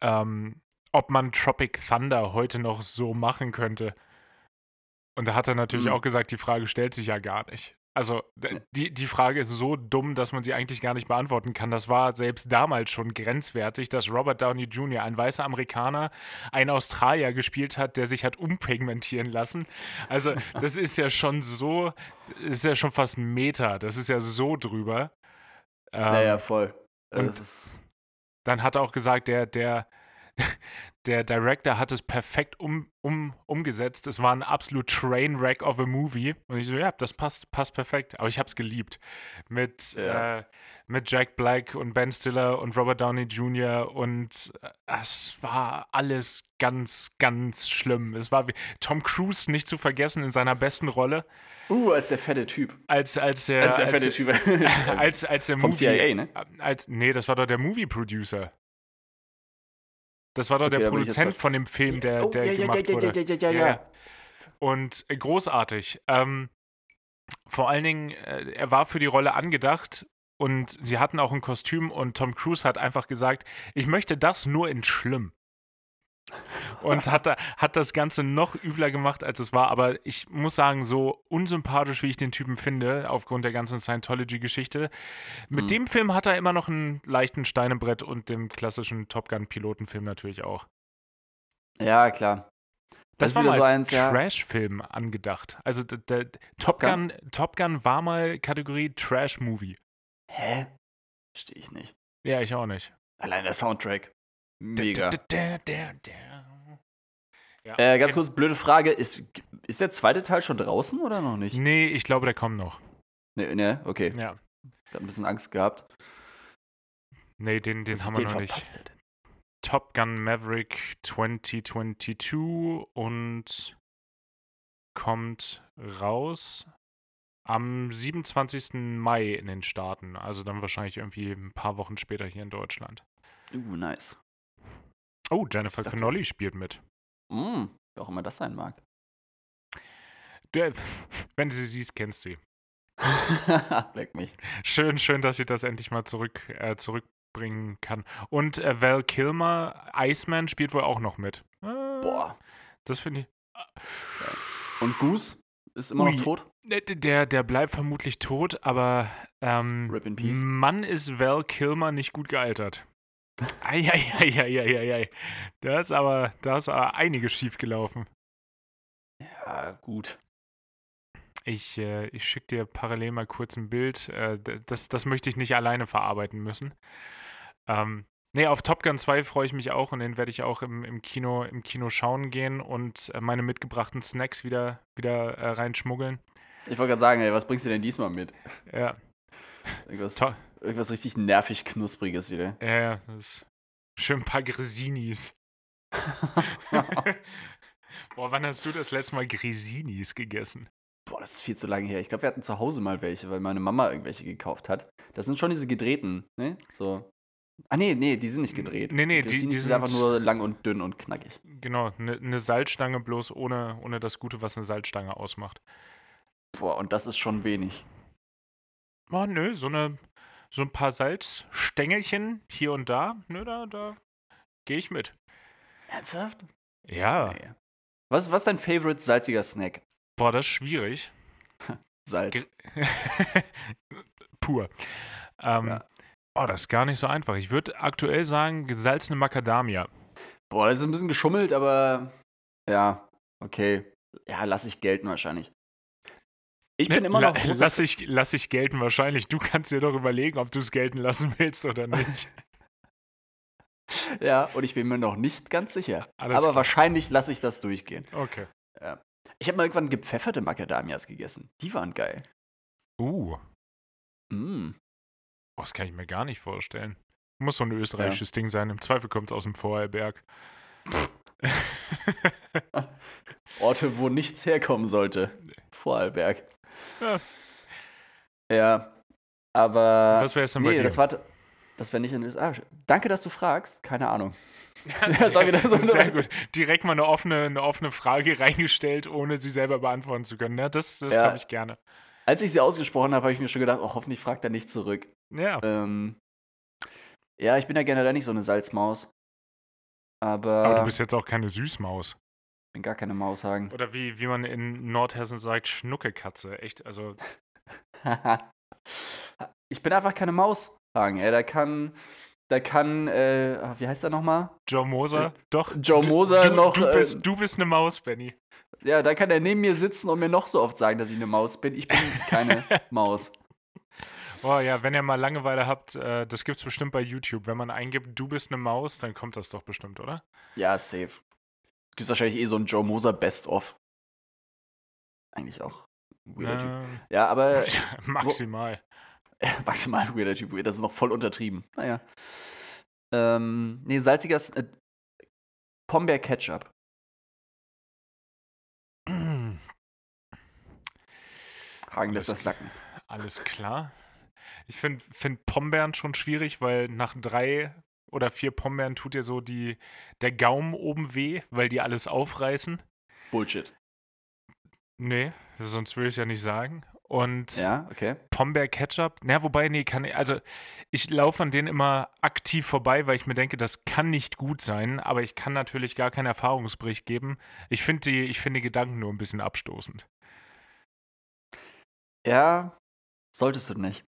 ähm, ob man Tropic Thunder heute noch so machen könnte. Und da hat er natürlich Hm. auch gesagt, die Frage stellt sich ja gar nicht. Also die, die Frage ist so dumm, dass man sie eigentlich gar nicht beantworten kann. Das war selbst damals schon grenzwertig, dass Robert Downey Jr., ein weißer Amerikaner, einen Australier gespielt hat, der sich hat umpigmentieren lassen. Also (laughs) das ist ja schon so, ist ja schon fast ein Meter. Das ist ja so drüber. Ähm, naja, voll. Und dann hat er auch gesagt, der, der, der Director hat es perfekt um, um, umgesetzt. Es war ein absolut Trainwreck of a Movie. Und ich so, ja, das passt, passt perfekt. Aber ich habe es geliebt. Mit, ja. äh, mit Jack Black und Ben Stiller und Robert Downey Jr. Und äh, es war alles ganz, ganz schlimm. Es war wie Tom Cruise nicht zu vergessen in seiner besten Rolle. Uh, als der fette Typ. Als, als der, als der fette Typ. (laughs) (laughs) als, als der Vom Movie, CIA, ne? Als, nee, das war doch der Movie-Producer. Das war doch okay, der Produzent von dem Film, der, oh, der ja, gemacht ja, wurde. Ja, ja, ja, ja, ja. Und äh, großartig. Ähm, vor allen Dingen, äh, er war für die Rolle angedacht und sie hatten auch ein Kostüm und Tom Cruise hat einfach gesagt, ich möchte das nur in schlimm und hat, hat das Ganze noch übler gemacht, als es war. Aber ich muss sagen, so unsympathisch, wie ich den Typen finde, aufgrund der ganzen Scientology-Geschichte, mit mhm. dem Film hat er immer noch einen leichten Stein im Brett und dem klassischen Top Gun-Pilotenfilm natürlich auch. Ja, klar. Das, das war mal so als Trash-Film angedacht. Also der, der Top, Gun? Gun, Top Gun war mal Kategorie Trash-Movie. Hä? Verstehe ich nicht. Ja, ich auch nicht. Allein der Soundtrack. Mega. Da, da, da, ja, äh, ganz kurz, blöde Frage. Ist, ist der zweite Teil schon draußen oder noch nicht? Nee, ich glaube, der kommt noch. Nee, nee okay. Ja. Ich hab ein bisschen Angst gehabt. Nee, den, den haben wir noch nicht. Denn? Top Gun Maverick 2022 und kommt raus am 27. Mai in den Staaten. Also dann wahrscheinlich irgendwie ein paar Wochen später hier in Deutschland. Uh, nice. Oh, Jennifer Connolly spielt mit. Mm, wer auch immer das sein mag. Du, (laughs) wenn du sie siehst, kennst du sie. (laughs) Leck mich. Schön, schön, dass sie das endlich mal zurück, äh, zurückbringen kann. Und äh, Val Kilmer, Iceman, spielt wohl auch noch mit. Äh, Boah. Das finde ich. Und Goose ist immer Ui, noch tot? Der, der bleibt vermutlich tot, aber ähm, Rip in Peace. Mann ist Val Kilmer nicht gut gealtert. Eieieiei. Da ist aber, da ist aber einiges schiefgelaufen. Ja, gut. Ich, äh, ich schicke dir parallel mal kurz ein Bild. Äh, das, das möchte ich nicht alleine verarbeiten müssen. Ähm, nee, auf Top Gun 2 freue ich mich auch und den werde ich auch im, im, Kino, im Kino schauen gehen und äh, meine mitgebrachten Snacks wieder, wieder äh, reinschmuggeln. Ich wollte gerade sagen, ey, was bringst du denn diesmal mit? Ja. Irgendwas. To irgendwas richtig nervig knuspriges wieder. Ja, ja, das ist schön ein paar Grisinis. (laughs) Boah, wann hast du das letzte Mal Grisinis gegessen? Boah, das ist viel zu lange her. Ich glaube, wir hatten zu Hause mal welche, weil meine Mama irgendwelche gekauft hat. Das sind schon diese gedrehten, ne? So. Ah, nee, nee, die sind nicht gedreht. Nee, nee, die, die, die sind einfach nur lang und dünn und knackig. Genau, eine ne Salzstange bloß ohne, ohne das Gute, was eine Salzstange ausmacht. Boah, und das ist schon wenig. Oh, nö, so eine so ein paar Salzstängelchen hier und da, ne, da, da gehe ich mit. Ernsthaft? Ja. Nee. Was, was ist dein Favorite salziger Snack? Boah, das ist schwierig. (laughs) Salz. (laughs) Pur. Ähm, ja. Oh, das ist gar nicht so einfach. Ich würde aktuell sagen, gesalzene Macadamia. Boah, das ist ein bisschen geschummelt, aber ja, okay. Ja, lass ich gelten wahrscheinlich. Ich bin ne, immer noch. La lass, ich, lass ich gelten wahrscheinlich. Du kannst dir doch überlegen, ob du es gelten lassen (laughs) willst oder nicht. ja, und ich bin mir noch nicht ganz sicher. Alles Aber klar. wahrscheinlich lasse ich das durchgehen. Okay. Ja. Ich habe mal irgendwann gepfefferte Macadamias gegessen. Die waren geil. Uh. Mm. Oh, das kann ich mir gar nicht vorstellen. Muss so ein österreichisches ja. Ding sein. Im Zweifel kommt es aus dem Vorarlberg. (laughs) Orte, wo nichts herkommen sollte. (laughs) Vorarlberg. Ja. Ja. Aber. Was wäre es denn nee, bei dir? Das, war, das wäre nicht in den USA. Danke, dass du fragst. Keine Ahnung. (laughs) Ja, (laughs) sehr, so sehr gut. Direkt mal eine offene, eine offene Frage (laughs) reingestellt, ohne sie selber beantworten zu können. Ja, das das ja. habe ich gerne. Als ich sie ausgesprochen habe, habe ich mir schon gedacht, oh, hoffentlich fragt er nicht zurück. Ja. Ähm, ja, ich bin ja generell nicht so eine Salzmaus. Aber, aber du bist jetzt auch keine Süßmaus bin gar keine Maus sagen. Oder wie, wie man in Nordhessen sagt, Schnuckekatze. Echt, also. (laughs) ich bin einfach keine Maus, Hagen. Ey, da kann, da kann, äh, ah, wie heißt er nochmal? Joe Moser. Äh, Doch. Joe Moser du, noch. Du äh, bist, du bist eine Maus, Benny. Ja, da kann er neben mir sitzen und mir noch so oft sagen, dass ich eine Maus bin. Ich bin keine (laughs) Maus. Oh ja, wenn ihr mal Langeweile habt, äh, das gibt's bestimmt bei YouTube. Wenn man eingibt, du bist eine Maus, dann kommt das doch bestimmt, oder? Ja, safe. Gibt wahrscheinlich eh so ein Joe Moser Best-of. Eigentlich auch. ein Weirder Typ. Ähm, Ja, aber (laughs) maximal. (laughs) maximal ein weirder Typ. Das ist noch voll untertrieben. Naja. Ähm, nee, salziger äh, Pombeer Ketchup. (clears throat) Hagen lässt Alles das sacken. Alles klar. Ich finde find Pombeeren schon schwierig, weil nach drei oder vier Pombeeren tut dir so die, der Gaumen oben weh, weil die alles aufreißen. Bullshit. Nee, sonst würde ich es ja nicht sagen. Und Ja, okay. Pombeer Ketchup, na, wobei, nee, kann ich, also ich laufe an denen immer aktiv vorbei, weil ich mir denke, das kann nicht gut sein, aber ich kann natürlich gar keinen Erfahrungsbericht geben. Ich finde die, ich finde die Gedanken nur ein bisschen abstoßend. Ja, solltest du nicht.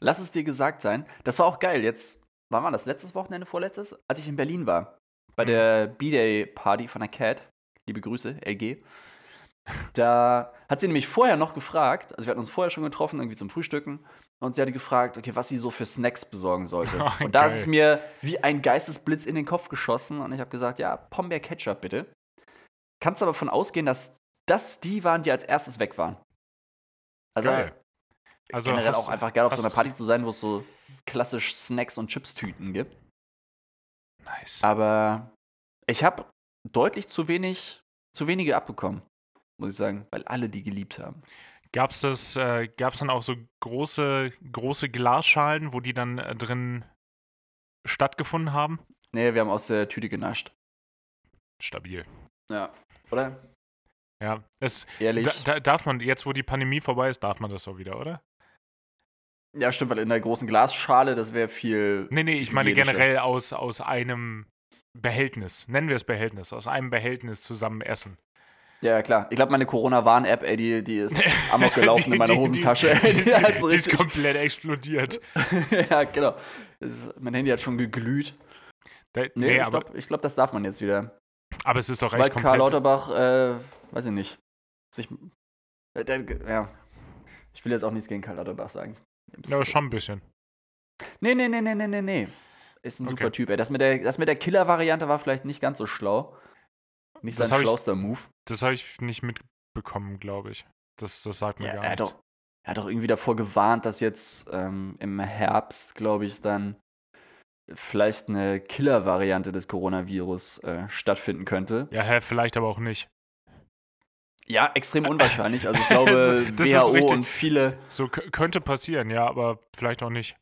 Lass es dir gesagt sein. Das war auch geil. Jetzt, wann war das? Letztes Wochenende, vorletztes? Als ich in Berlin war. Bei Mhm. der B-Day-Party von der Cat. Liebe Grüße, LG. (laughs) Da hat sie nämlich vorher noch gefragt, also wir hatten uns vorher schon getroffen, irgendwie zum Frühstücken, und sie hatte gefragt, okay, was sie so für Snacks besorgen sollte. (laughs) Oh, und da ist es mir wie ein Geistesblitz in den Kopf geschossen und ich habe gesagt, ja, Pombeer Ketchup bitte. Kannst aber davon ausgehen, dass das die waren, die als erstes weg waren. Also Geil. Also generell auch einfach geil auf so einer Party zu sein, wo es so klassisch Snacks und Chips-Tüten gibt. Nice. Aber ich habe deutlich zu wenig, zu wenige abbekommen, muss ich sagen, weil alle die geliebt haben. Gab's das, äh, gab's dann auch so große, große Glasschalen, wo die dann äh, drin stattgefunden haben? Nee, wir haben aus der Tüte genascht. Stabil. Ja. Oder? Ja, es Ehrlich? da, da darf man, jetzt wo die Pandemie vorbei ist, darf man das auch wieder, oder? Ja, stimmt, weil in der großen Glasschale, das wäre viel. Nee, nee, ich meine generell aus, aus einem Behältnis. Nennen wir es Behältnis. Aus einem Behältnis zusammen essen. Ja, klar. Ich glaube, meine Corona-Warn-App, ey, die, die ist (laughs) amok gelaufen in meiner Hosentasche. Die, die, die, so die ist komplett explodiert. (laughs) ja, genau. Ist, mein Handy hat schon geglüht. Da, Nee, nee, ich glaube, glaub, das darf man jetzt wieder. aber es ist doch Weil echt Karl komplett. Lauterbach, äh, weiß ich nicht, sich. Äh, der, ja. Ich will jetzt auch nichts gegen Karl Lauterbach sagen. Ja, schon ein bisschen. Nee, nee, nee, nee, nee, nee, nee. Ist ein Okay. super Typ, ey. Das mit der, das mit der Killer-Variante war vielleicht nicht ganz so schlau. Nicht Das sein hab ich- schlauster Move. Das habe ich nicht mitbekommen, glaube ich. Das, das sagt mir Ja, gar er, hat nichts. doch, er hat doch irgendwie davor gewarnt, dass jetzt ähm, im Herbst, glaube ich, dann vielleicht eine Killer-Variante des Coronavirus äh, stattfinden könnte. Ja, hä, vielleicht aber auch nicht. Ja, extrem unwahrscheinlich. Also ich glaube, (laughs) WHO und viele So könnte passieren, ja, aber vielleicht auch nicht.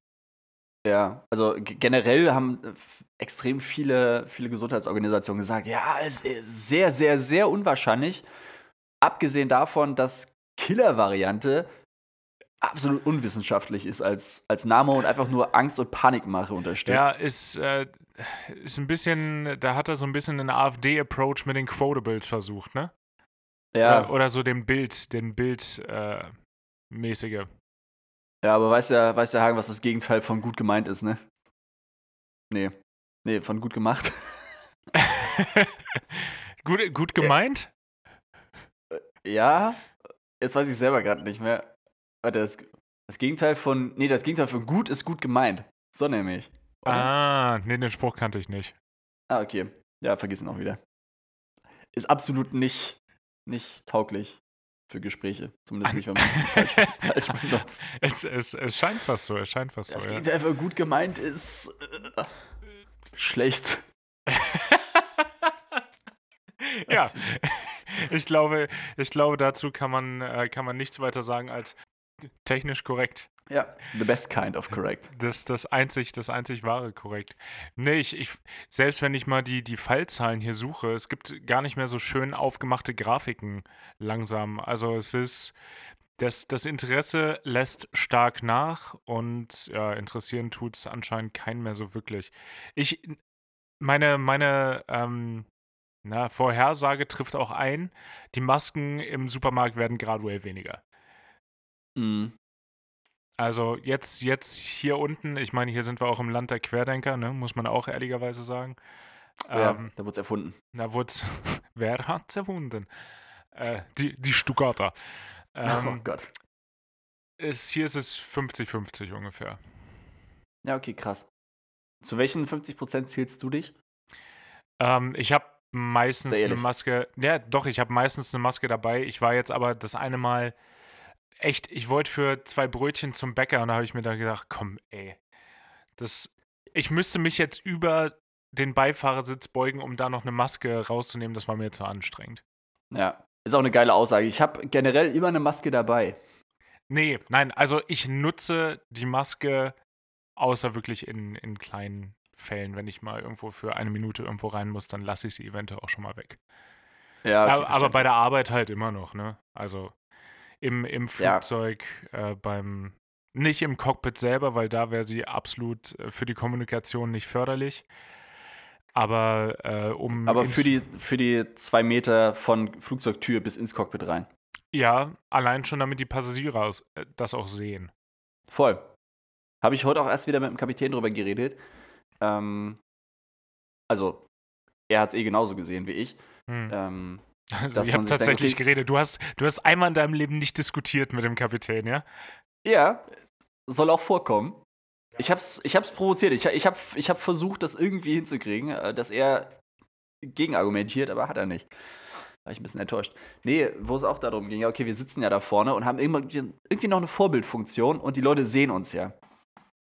Ja, also generell haben äh, extrem viele, viele Gesundheitsorganisationen gesagt, ja, es ist sehr, sehr, sehr unwahrscheinlich. Abgesehen davon, dass Killer-Variante absolut unwissenschaftlich ist als, als Name und einfach nur Angst und Panikmache unterstützt. Ja, ist, äh, ist ein bisschen, da hat er so ein bisschen einen AfD-Approach mit den Quotables versucht, ne? Ja, Oder, oder so den Bild, den Bild äh, mäßige. ja, aber weiß ja, weiß ja Hagen, was das Gegenteil von gut gemeint ist, ne? Nee. Nee, von gut gemacht. (laughs) gut, gut gemeint? ja, jetzt weiß ich selber gerade nicht mehr. Warte, das, das Gegenteil von. Nee, das Gegenteil von gut ist gut gemeint. So nämlich. Oder? Ah, nee, den Spruch kannte ich nicht. Ah, okay. Ja, vergiss ihn auch wieder. Ist absolut nicht, nicht tauglich für Gespräche. Zumindest nicht, wenn man es falsch, (laughs) falsch benutzt. Es, es, es scheint fast so, es scheint fast Das so, ja. Gegenteil von gut gemeint ist äh, schlecht. (laughs) ja. Ich glaube, ich glaube, dazu kann man, äh, kann man nichts weiter sagen als technisch korrekt. Ja, the best kind of correct. Das das einzig, das einzig wahre korrekt. Nee, ich, ich, selbst wenn ich mal die, die Fallzahlen hier suche, es gibt gar nicht mehr so schön aufgemachte Grafiken langsam. Also es ist, das, das Interesse lässt stark nach und ja, interessieren tut es anscheinend keinen mehr so wirklich. Ich, meine, meine, ähm, na, Vorhersage trifft auch ein, die Masken im Supermarkt werden graduell weniger. Mm. Also jetzt, jetzt hier unten, ich meine, hier sind wir auch im Land der Querdenker, ne? muss man auch ehrlicherweise sagen. Ja, Ähm, da wurde es erfunden. da wurde (laughs) wer hat's erfunden? Äh, die, die Stuttgarter. oh Ähm, Gott. ist, hier ist es 50-50 ungefähr. Ja, okay, krass. Zu welchen 50% zählst du dich? Ähm, ich habe meistens eine. Maske. Ja, doch, ich habe meistens eine Maske dabei. Ich war jetzt aber das eine Mal echt, ich wollte für zwei Brötchen zum Bäcker und da habe ich mir da gedacht, komm, ey, das, ich müsste mich jetzt über den Beifahrersitz beugen, um da noch eine Maske rauszunehmen. Das war mir zu anstrengend. Ja, ist auch eine geile Aussage. Ich habe generell immer eine Maske dabei. Nee, nein, also ich nutze die Maske außer wirklich in, in kleinen Fällen. Wenn ich mal irgendwo für eine Minute irgendwo rein muss, dann lasse ich sie eventuell auch schon mal weg. Ja, okay, aber, aber bei der Arbeit halt immer noch, ne? Also im, im Ja. Flugzeug, äh, beim, nicht im Cockpit selber, weil da wäre sie absolut äh, für die Kommunikation nicht förderlich. Aber äh, um. Aber für die, für die zwei Meter von Flugzeugtür bis ins Cockpit rein. Ja, allein schon damit die Passagiere aus, äh, das auch sehen. Voll. Habe ich heute auch erst wieder mit dem Kapitän drüber geredet. Ähm, also, er hat es eh genauso gesehen wie ich. Hm. Ähm, Also, sich denkt, tatsächlich okay- geredet. Du hast, du hast einmal in deinem Leben nicht diskutiert mit dem Kapitän, ja? ja, soll auch vorkommen. Ich hab's, ich hab's provoziert. Ich, ich habe ich hab versucht, das irgendwie hinzukriegen, äh, dass er gegenargumentiert, aber hat er nicht. War ich ein bisschen enttäuscht. Nee, wo es auch darum ging, ja, okay, wir sitzen ja da vorne und haben irgendwie, irgendwie noch eine Vorbildfunktion und die Leute sehen uns ja.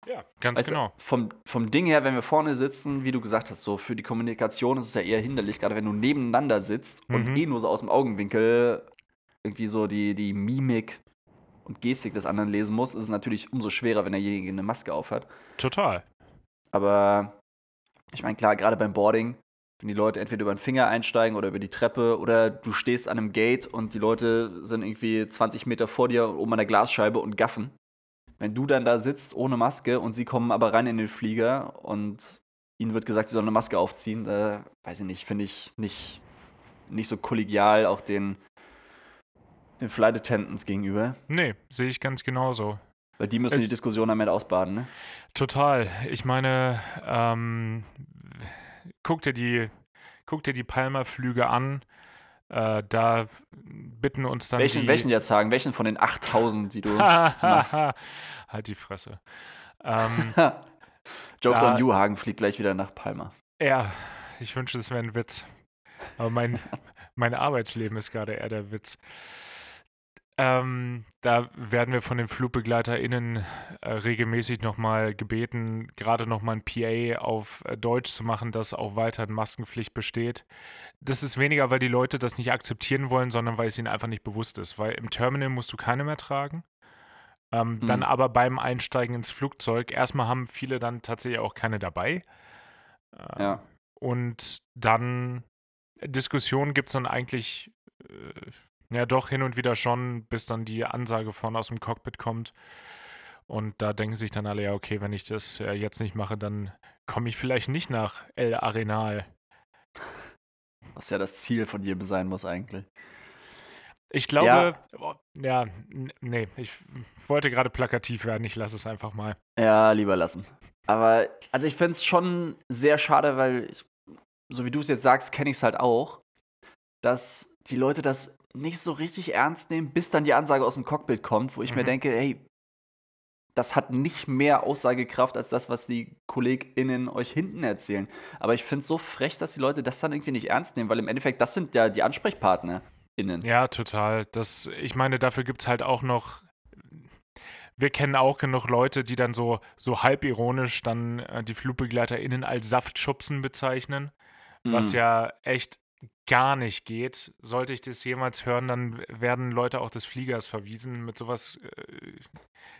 Ja, ganz Weißt du, genau. vom, vom Ding her, wenn wir vorne sitzen, wie du gesagt hast, so für die Kommunikation ist es ja eher hinderlich, gerade wenn du nebeneinander sitzt und Mhm. eh nur so aus dem Augenwinkel irgendwie so die, die Mimik und Gestik des anderen lesen musst, ist es natürlich umso schwerer, wenn derjenige eine Maske aufhat. Total. Aber ich meine, klar, gerade beim Boarding, wenn die Leute entweder über den Finger einsteigen oder über die Treppe oder du stehst an einem Gate und die Leute sind irgendwie 20 Meter vor dir oben an der Glasscheibe und gaffen. Wenn du dann da sitzt ohne Maske und sie kommen aber rein in den Flieger und ihnen wird gesagt, sie sollen eine Maske aufziehen, da weiß ich nicht, finde ich nicht, nicht so kollegial auch den, den Flight Attendants gegenüber. Nee, sehe ich ganz genauso. Weil die müssen Es- die Diskussion am Ende ausbaden, ne? Total. Ich meine, ähm, guck dir die, guck dir die Palma-Flüge an. Äh, da bitten uns dann Welchen, die, welchen jetzt sagen? Welchen von den 8000, die du machst? (laughs) halt die Fresse. Ähm, (laughs) Jokes Da- on you, Hagen fliegt gleich wieder nach Palma. ja, ich wünschte, es wäre ein Witz. Aber mein, (laughs) mein Arbeitsleben ist gerade eher der Witz. Ähm, da werden wir von den FlugbegleiterInnen äh, regelmäßig nochmal gebeten, gerade nochmal ein PA auf äh, Deutsch zu machen, dass auch weiterhin Maskenpflicht besteht. Das ist weniger, weil die Leute das nicht akzeptieren wollen, sondern weil es ihnen einfach nicht bewusst ist. Weil im Terminal musst du keine mehr tragen. Ähm, Dann Mhm. aber beim Einsteigen ins Flugzeug, erstmal haben viele dann tatsächlich auch keine dabei. Äh, Ja. Und dann Diskussionen gibt es dann eigentlich äh, ja doch hin und wieder schon, bis dann die Ansage vorne aus dem Cockpit kommt. Und da denken sich dann alle, ja, okay, wenn ich das äh, jetzt nicht mache, dann komme ich vielleicht nicht nach El Arenal. Was ja das Ziel von jedem sein muss eigentlich. Ich glaube, Ja. ja, nee, ich wollte gerade plakativ werden, ich lasse es einfach mal. Ja, lieber lassen. Aber, also ich finde es schon sehr schade, weil, ich, so wie du es jetzt sagst, kenne ich es halt auch, dass die Leute das nicht so richtig ernst nehmen, bis dann die Ansage aus dem Cockpit kommt, wo ich mir Mhm. denke, hey, das hat nicht mehr Aussagekraft als das, was die KollegInnen euch hinten erzählen. Aber ich finde es so frech, dass die Leute das dann irgendwie nicht ernst nehmen, weil im Endeffekt, das sind ja die AnsprechpartnerInnen. Ja, total. Das, ich meine, dafür gibt es halt auch noch. Wir kennen auch genug Leute, die dann so, so halbironisch dann äh, die FlugbegleiterInnen als Saftschubsen bezeichnen, was Mhm. ja echt gar nicht geht. Sollte ich das jemals hören, dann werden Leute auch des Fliegers verwiesen. Mit sowas äh,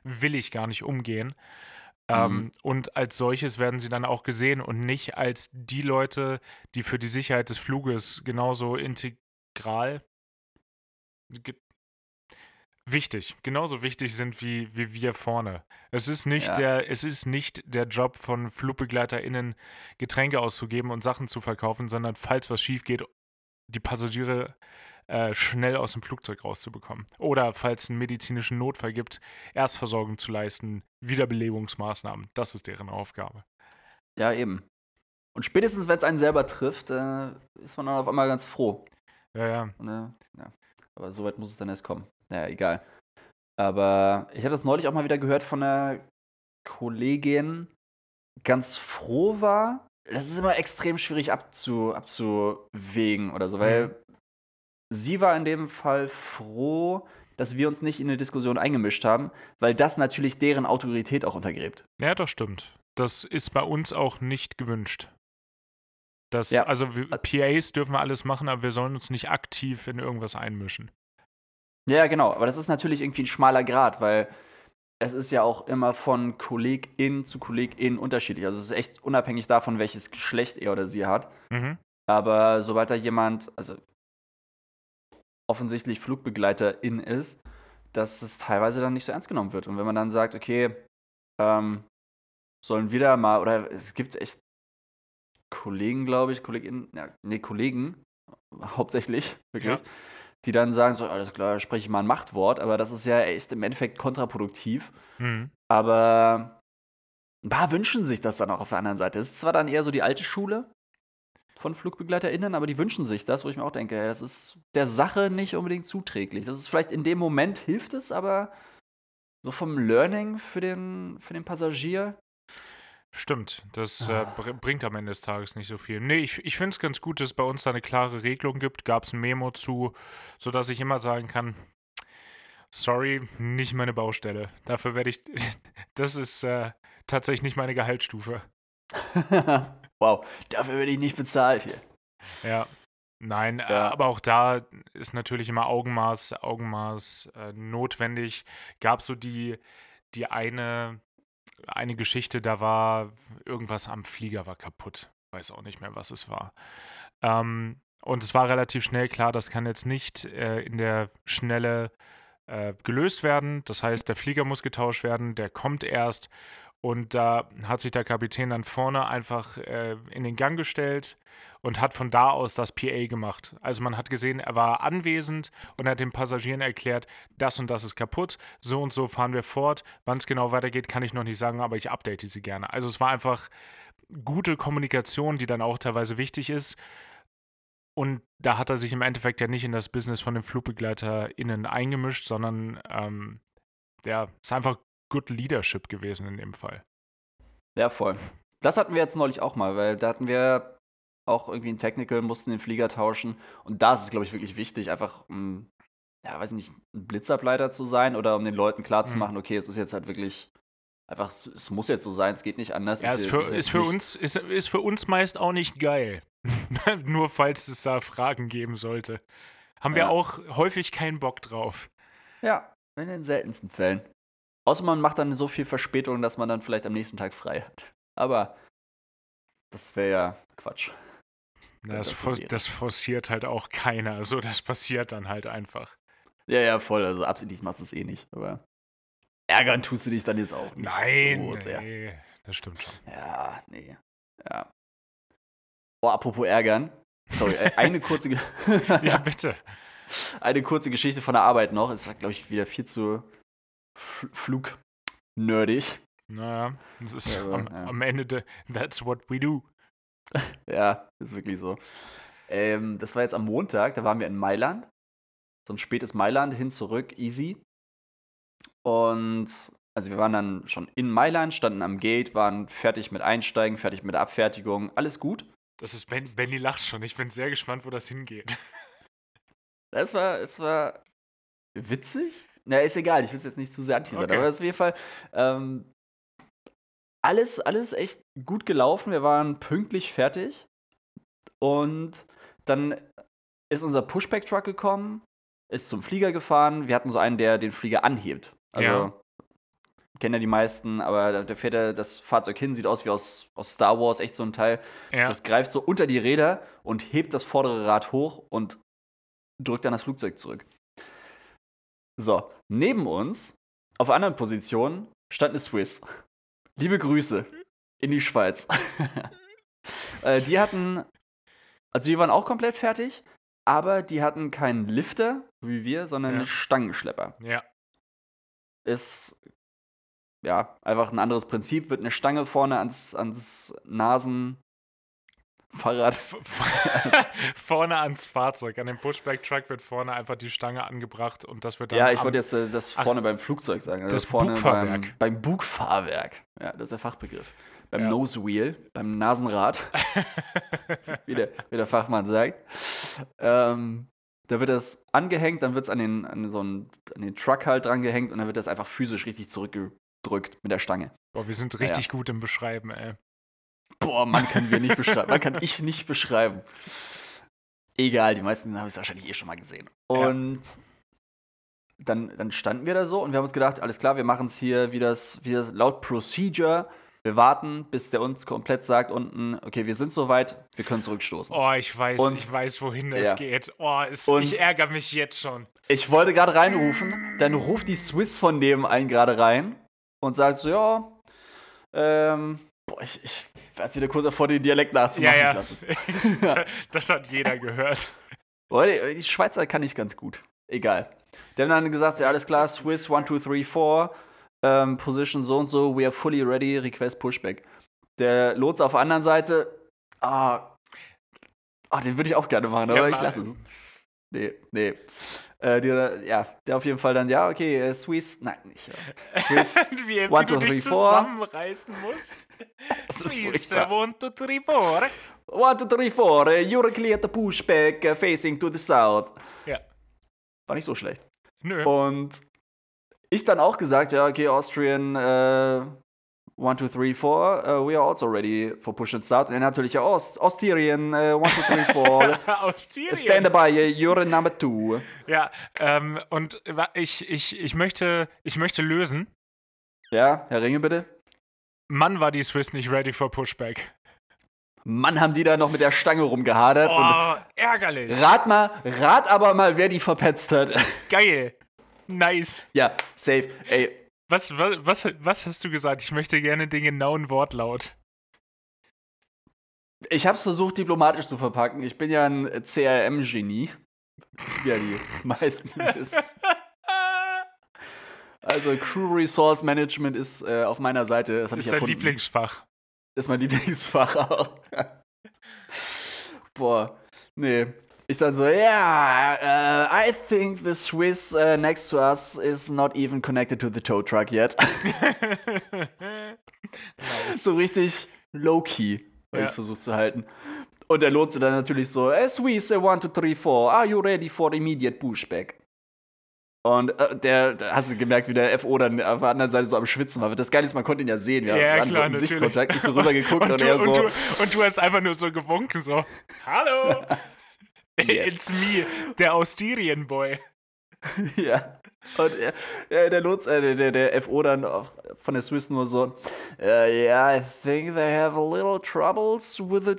will ich gar nicht umgehen. Ähm, Mhm. und als solches werden sie dann auch gesehen und nicht als die Leute, die für die Sicherheit des Fluges genauso integral wichtig, genauso wichtig sind wie, wie wir vorne. Es ist nicht Ja. der, es ist nicht der Job von FlugbegleiterInnen, Getränke auszugeben und Sachen zu verkaufen, sondern falls was schief geht, die Passagiere äh, schnell aus dem Flugzeug rauszubekommen. Oder falls es einen medizinischen Notfall gibt, Erstversorgung zu leisten, Wiederbelebungsmaßnahmen. Das ist deren Aufgabe. Ja, eben. Und spätestens, wenn es einen selber trifft, äh, ist man dann auf einmal ganz froh. Ja, ja. Und, äh, ja. Aber so weit muss es dann erst kommen. Naja, egal. Aber ich habe das neulich auch mal wieder gehört von einer Kollegin, ganz froh war. Das ist immer extrem schwierig abzu, abzuwägen oder so, weil Mhm. sie war in dem Fall froh, dass wir uns nicht in eine Diskussion eingemischt haben, weil das natürlich deren Autorität auch untergräbt. Ja, das stimmt. Das ist bei uns auch nicht gewünscht. Das, Ja. Also wir, PAs dürfen wir alles machen, aber wir sollen uns nicht aktiv in irgendwas einmischen. Ja, genau. Aber das ist natürlich irgendwie ein schmaler Grad, weil es ist ja auch immer von Kollegin zu Kollegin unterschiedlich. Also es ist echt unabhängig davon, welches Geschlecht er oder sie hat. Mhm. Aber sobald da jemand, also offensichtlich Flugbegleiterin ist, dass es teilweise dann nicht so ernst genommen wird. Und wenn man dann sagt, okay, ähm, sollen wir da mal, oder es gibt echt Kollegen, glaube ich, Kolleginnen, ja, nee, Kollegen, (laughs) hauptsächlich, wirklich, Ja. Die dann sagen, so, alles klar, spreche ich mal ein Machtwort, aber das ist ja echt im Endeffekt kontraproduktiv. Mhm. Aber ein paar wünschen sich das dann auch auf der anderen Seite. Es ist zwar dann eher so die alte Schule von FlugbegleiterInnen, aber die wünschen sich das, wo ich mir auch denke, das ist der Sache nicht unbedingt zuträglich. Das ist vielleicht in dem Moment hilft es, aber so vom Learning für den, für den Passagier. Stimmt, das äh, Ah. br bringt am Ende des Tages nicht so viel. Nee, ich, ich finde es ganz gut, dass es bei uns da eine klare Regelung gibt. Gab es ein Memo zu, sodass ich immer sagen kann, sorry, nicht meine Baustelle. Dafür werde ich, (laughs) das ist äh, tatsächlich nicht meine Gehaltsstufe. (laughs) wow, dafür werde ich nicht bezahlt hier. Ja. Nein, äh, Ja. aber auch da ist natürlich immer Augenmaß, Augenmaß äh, notwendig. Gab so die, die eine, eine Geschichte, da war irgendwas am Flieger war kaputt. Weiß auch nicht mehr, was es war. Ähm, und es war relativ schnell klar, das kann jetzt nicht äh, in der Schnelle äh, gelöst werden. Das heißt, der Flieger muss getauscht werden, der kommt erst. Und da hat sich der Kapitän dann vorne einfach äh, in den Gang gestellt und hat von da aus das PA gemacht. Also man hat gesehen, er war anwesend und hat den Passagieren erklärt, das und das ist kaputt, so und so fahren wir fort. Wann es genau weitergeht, kann ich noch nicht sagen, aber ich update sie gerne. Also es war einfach gute Kommunikation, die dann auch teilweise wichtig ist. Und da hat er sich im Endeffekt ja nicht in das Business von den FlugbegleiterInnen eingemischt, sondern ähm, ja, ist einfach Good Leadership gewesen in dem Fall. Ja, voll. Das hatten wir jetzt neulich auch mal, weil da hatten wir auch irgendwie ein Technical, mussten den Flieger tauschen. Und da ist es, glaube ich, wirklich wichtig, einfach, um, ja, weiß nicht, ein Blitzableiter zu sein oder um den Leuten klarzumachen, okay, es ist jetzt halt wirklich einfach, es- muss jetzt so sein, es geht nicht anders. Ja, es ist für, jetzt ist für uns, ist, ist für uns meist auch nicht geil. (laughs) Nur falls es da Fragen geben sollte. Haben wir Ja. auch häufig keinen Bock drauf. Ja, in den seltensten Fällen. Außer man macht dann so viel Verspätung, dass man dann vielleicht am nächsten Tag frei hat. Aber das wäre ja Quatsch. Das, das for das forciert halt auch keiner. Also das passiert dann halt einfach. Ja, ja, voll. Also absichtlich machst du es eh nicht. Aber ärgern tust du dich dann jetzt auch nicht Nein, so nee, das stimmt schon. Ja, nee. Ja. Oh, apropos ärgern. Sorry, äh, (laughs) eine kurze, Ja, bitte. (laughs) eine kurze Geschichte von der Arbeit noch. Es war, glaube ich, wieder viel zu fl flugnerdig. Naja, das ist Ja, aber, am, ja. am Ende, de, that's what we do. (laughs) Ja, ist wirklich so. Ähm, das war jetzt am Montag, da waren wir in Mailand. So ein spätes Mailand, hin zurück, easy. Und also wir waren dann schon in Mailand, standen am Gate, waren fertig mit Einsteigen, fertig mit der Abfertigung, alles gut. Das ist, Ben, Benny lacht schon. Ich bin sehr gespannt, wo das hingeht. Es war, es war witzig. Na, ist egal, ich will es jetzt nicht zu sehr anteasern, Okay. aber auf jeden Fall ähm, alles, alles echt gut gelaufen. Wir waren pünktlich fertig. Und dann ist unser Pushback-Truck gekommen, ist zum Flieger gefahren. Wir hatten so einen, der den Flieger anhebt. Also, Ja. kennen ja die meisten, aber da fährt er das Fahrzeug hin, sieht aus wie aus, aus Star Wars, echt so ein Teil. Ja, Das greift so unter die Räder und hebt das vordere Rad hoch und drückt dann das Flugzeug zurück. So, neben uns, auf anderen Position, stand eine Swiss. Liebe Grüße in die Schweiz. (laughs) äh, die hatten, also die waren auch komplett fertig, aber die hatten keinen Lifter, wie wir, sondern Ja. einen Stangenschlepper. Ja. Ist ja einfach ein anderes Prinzip. Wird eine Stange vorne ans, ans Nasenfahrrad. (laughs) vorne ans Fahrzeug. An dem Pushback-Truck wird vorne einfach die Stange angebracht und das wird dann. Ja, ich wollte jetzt äh, das Ach, vorne beim Flugzeug sagen. Also das vorne Bugfahrwerk. Beim, beim Bugfahrwerk. Ja, das ist der Fachbegriff. Beim Ja. Nose Wheel, beim Nasenrad, (laughs) wie, der, wie der Fachmann sagt. Ähm, da wird das angehängt, dann wird es an den, an so einen, an den Truck halt dran gehängt und dann wird das einfach physisch richtig zurückgedrückt mit der Stange. Boah, wir sind richtig gut im Beschreiben, ey. Boah, man können wir nicht beschreiben. Man kann ich nicht beschreiben. Egal, die meisten haben es wahrscheinlich eh schon mal gesehen. Und dann, dann standen wir da so und wir haben uns gedacht, alles klar, wir machen es hier wie das, wie das laut Procedure. Wir warten, bis der uns komplett sagt unten, okay, wir sind soweit, wir können zurückstoßen. Oh, ich weiß, Und- ich weiß, wohin das Ja. geht. Oh, es, ich ärgere mich jetzt schon. Ich wollte gerade reinrufen, dann ruft die Swiss von nebenein gerade rein und sagt so, ja, ähm, boah, ich, ich jetzt wieder kurz davor, den Dialekt nachzumachen. ja, ja. Es. (laughs) das hat jeder gehört. Die, Schweizer kann ich ganz gut. Egal. Die haben dann gesagt, ja, alles klar, Swiss 1, 2, 3, 4, ähm, Position so und so, we are fully ready, request pushback. Der Lotse auf der anderen Seite, ah, ah den würde ich auch gerne machen, aber Ja, ich lasse es. Nee, nee. Äh, der, ja, der auf jeden Fall dann, ja, okay, äh, Swiss, nein, nicht. Ja. Swiss, (laughs) wie, wie one, du two, dich three, four. zusammenreißen musst. (laughs) Swiss, one, two, three, four. 1, 2, 3, 4, uh, you're clear to pushback, uh, facing to the south. Ja. War nicht so schlecht. Nö. Und ich dann auch gesagt, ja, okay, Austrian äh, 1, 2, 3, 4, uh, we are also ready for push and start. Und natürlich ja, Aust Austrian äh, 1, 2, 3, 4, Aus Tirien. (laughs) stand by, uh, you're number 2. Ja, ähm, und ich, ich, ich, möchte, ich möchte lösen. Ja, Herr Ringe, bitte. Mann war die Swiss nicht ready for Pushback. Mann, haben die da noch mit der Stange rumgehadert. Oh, ärgerlich. rat mal, rat aber mal, wer die verpetzt hat. Geil. Nice. ja, safe. Ey, Was, wa- was, was hast du gesagt? Ich möchte gerne den genauen Wortlaut. ich hab's versucht, diplomatisch zu verpacken. Ich bin ja ein CRM-Genie. Ja, die (laughs) meisten wissen. Also Crew Resource Management ist äh, auf meiner Seite. Das habe ich ist dein erfunden. Lieblingsfach. Das ist mein Lieblingsfach auch. (laughs) Boah, nee. Ich dann so, ja, uh, I think the Swiss uh, next to us is not even connected to the tow truck yet. so richtig low-key, weil Ja. ich es versucht zu halten. Und der Lotse dann natürlich so, eh, Swiss, 1, 2, 3, 4, are you ready for immediate pushback? Und äh, der, da hast du gemerkt, wie der FO dann auf der anderen Seite so am Schwitzen war. Das Geile ist, man konnte ihn ja sehen. Wir Ja, waren so klar. Sichtkontakt, ich so (laughs) rübergeguckt und, und, du, er so. und, du, und du hast einfach nur so gewunken, so, hallo, (laughs) Yes. it's me, der Austirien-Boy. (laughs) Ja. Und ja, der Lutz, äh, der, der, FO dann von der Swiss nur so, äh, yeah, I think they have a little troubles with the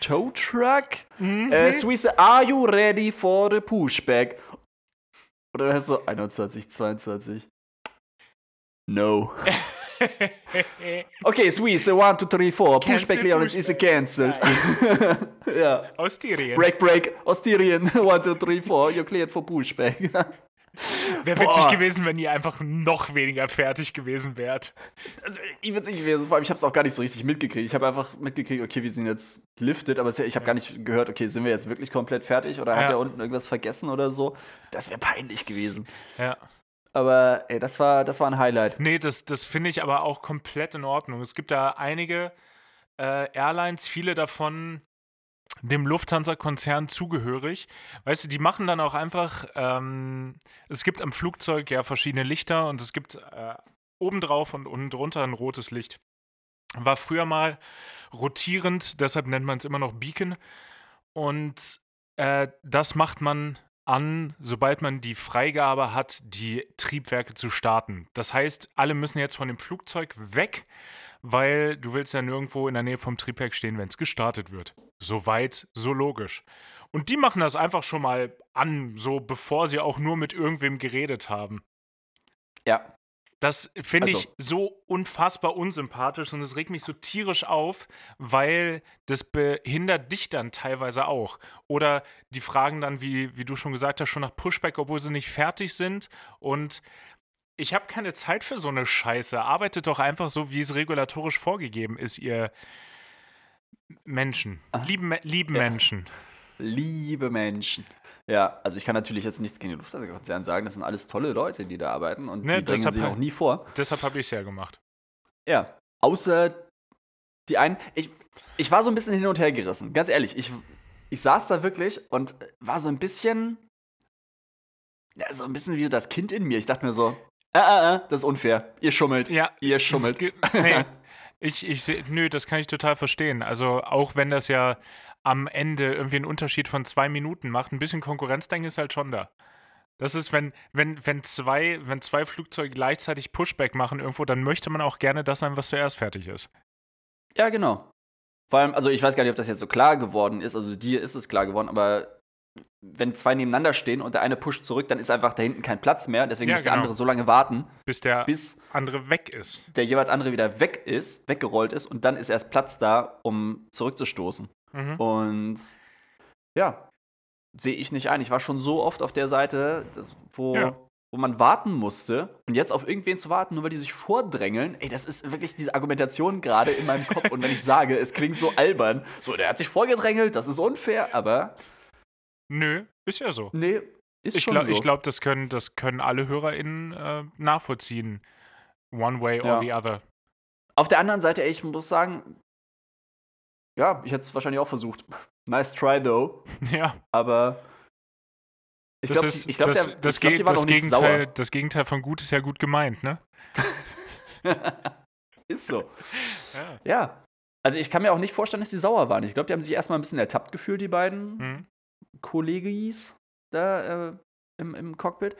tow truck. Mhm. Äh, Swiss, are you ready for the pushback? Oder er so 21, 22. No. (laughs) (laughs) Okay, Swiss, 1, 2, 3, 4. Cancel Pushback clearance is pushback. cancelled. ja. (laughs) Austirien. Break, break. Ostirien, 1, 2, 3, 4. You're cleared for pushback. (laughs) Wäre witzig gewesen, wenn ihr einfach noch weniger fertig gewesen wärt. Also, ich witzig gewesen. Vor allem, ich habe es auch gar nicht so richtig mitgekriegt. Ich habe einfach mitgekriegt, okay, wir sind jetzt lifted, aber ich habe gar nicht gehört, okay, sind wir jetzt wirklich komplett fertig oder hat Ja. er unten irgendwas vergessen oder so? Das wäre peinlich gewesen. Ja. Aber ey, das war, das war ein Highlight. Nee, das, das finde ich aber auch komplett in Ordnung. Es gibt da einige äh, Airlines, viele davon dem Lufthansa-Konzern zugehörig. Weißt du, die machen dann auch einfach, ähm, es gibt am Flugzeug ja verschiedene Lichter und es gibt äh, obendrauf und unten drunter ein rotes Licht. War früher mal rotierend, deshalb nennt man es immer noch Beacon. Und äh, das macht man an, sobald man die Freigabe hat, die Triebwerke zu starten. Das heißt, alle müssen jetzt von dem Flugzeug weg, weil du willst ja nirgendwo in der Nähe vom Triebwerk stehen, wenn es gestartet wird. Soweit, so logisch. Und die machen das einfach schon mal an, so bevor sie auch nur mit irgendwem geredet haben. Ja. Das finde Also- ich so unfassbar unsympathisch und es regt mich so tierisch auf, weil das behindert dich dann teilweise auch. Oder die fragen dann, wie, wie du schon gesagt hast, schon nach Pushback, obwohl sie nicht fertig sind. Und ich habe keine Zeit für so eine Scheiße. Arbeitet doch einfach so, wie es regulatorisch vorgegeben ist, ihr Menschen. Lieben, lieben Ja. Menschen. Liebe Menschen. Ja, also ich kann natürlich jetzt nichts gegen den Lufthansa-Konzern sagen. Das sind alles tolle Leute, die da arbeiten und Ne, die drängen sich auch nie vor. Deshalb habe ich es ja gemacht. Ja, außer die einen. Ich, ich war so ein bisschen hin und her gerissen. Ganz ehrlich, ich, ich saß da wirklich und war so ein bisschen. Ja, so ein bisschen wie das Kind in mir. Ich dachte mir so, äh, äh, äh, das ist unfair. Ihr schummelt. Ja, Ihr schummelt. Nee, (laughs) ich, ich sehe, nö, das kann ich total verstehen. Also auch wenn das ja am Ende irgendwie einen Unterschied von zwei Minuten macht, ein bisschen Konkurrenzdenken ist halt schon da. Das ist, wenn, wenn, wenn, zwei, wenn zwei Flugzeuge gleichzeitig Pushback machen irgendwo, dann möchte man auch gerne das sein, was zuerst fertig ist. Ja, genau. Vor allem, also ich weiß gar nicht, ob das jetzt so klar geworden ist. Also dir ist es klar geworden, aber wenn zwei nebeneinander stehen und der eine pusht zurück, dann ist einfach da hinten kein Platz mehr. Deswegen Ja, muss der genau. andere so lange warten, Bis der bis andere weg ist. der jeweils andere wieder weg ist, weggerollt ist und dann ist erst Platz da, um zurückzustoßen. Mhm. Und ja, sehe ich nicht ein. Ich war schon so oft auf der Seite, wo, Ja. wo man warten musste und jetzt auf irgendwen zu warten, nur weil die sich vordrängeln. Ey, das ist wirklich diese Argumentation gerade in meinem Kopf. und wenn ich sage, es klingt so albern, so, der hat sich vorgedrängelt, das ist unfair, aber Nö, ist ja so. nee, ist Ich schon glaube, so. ich glaub, das, können, das können alle HörerInnen äh, nachvollziehen. One way or Ja. the other. Auf der anderen Seite, ey, ich muss sagen, ja, ich hätte es wahrscheinlich auch versucht. (laughs) Nice try, though. (laughs) Ja. Aber ich Das glaube, ich glaub, das, der- das, ich glaub, die waren das, noch nicht Gegenteil, sauer. das Gegenteil von gut ist ja gut gemeint, ne? (laughs) Ist so. Ja. Ja. Also ich kann mir auch nicht vorstellen, dass die sauer waren. Ich glaube, die haben sich erstmal ein bisschen ertappt gefühlt, die beiden Hm. Kollegis da äh, im, im Cockpit.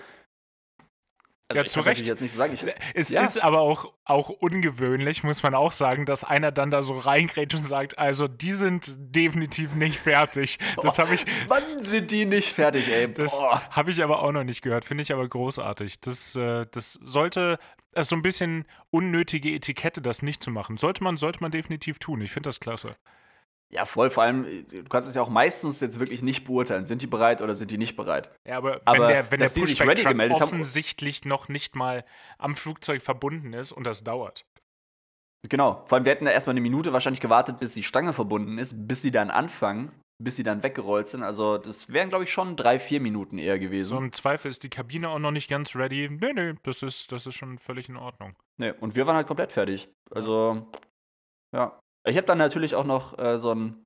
Also Ja, ich zu Recht. jetzt nicht so sagen. Ich, Es Ja. ist aber auch, auch ungewöhnlich, muss man auch sagen, dass einer dann da so reingrätscht und sagt, also die sind definitiv nicht fertig. Das habe ich, Wann sind die nicht fertig, ey? das habe ich aber auch noch nicht gehört. Finde ich aber großartig. Das, äh, das sollte, das ist so ein bisschen unnötige Etikette, das nicht zu machen. Sollte man, sollte man definitiv tun. Ich finde das klasse. Ja, voll. Vor allem, äh, du kannst es ja auch meistens jetzt wirklich nicht beurteilen. Sind die bereit oder sind die nicht bereit? Ja, aber, Aber wenn der, wenn der Pushback Truck gemeldet haben- offensichtlich noch nicht mal am Flugzeug verbunden ist und das dauert. Genau. Vor allem, wir hätten da erstmal eine Minute wahrscheinlich gewartet, bis die Stange verbunden ist, bis sie dann anfangen, bis sie dann weggerollt sind. Also, das wären, glaube ich, schon drei, vier Minuten eher gewesen. So im Zweifel ist die Kabine auch noch nicht ganz ready. Nee, nee, das ist, das ist schon völlig in Ordnung. Nee, und wir waren halt komplett fertig. Also, ja. Ich habe dann natürlich auch noch äh, so ein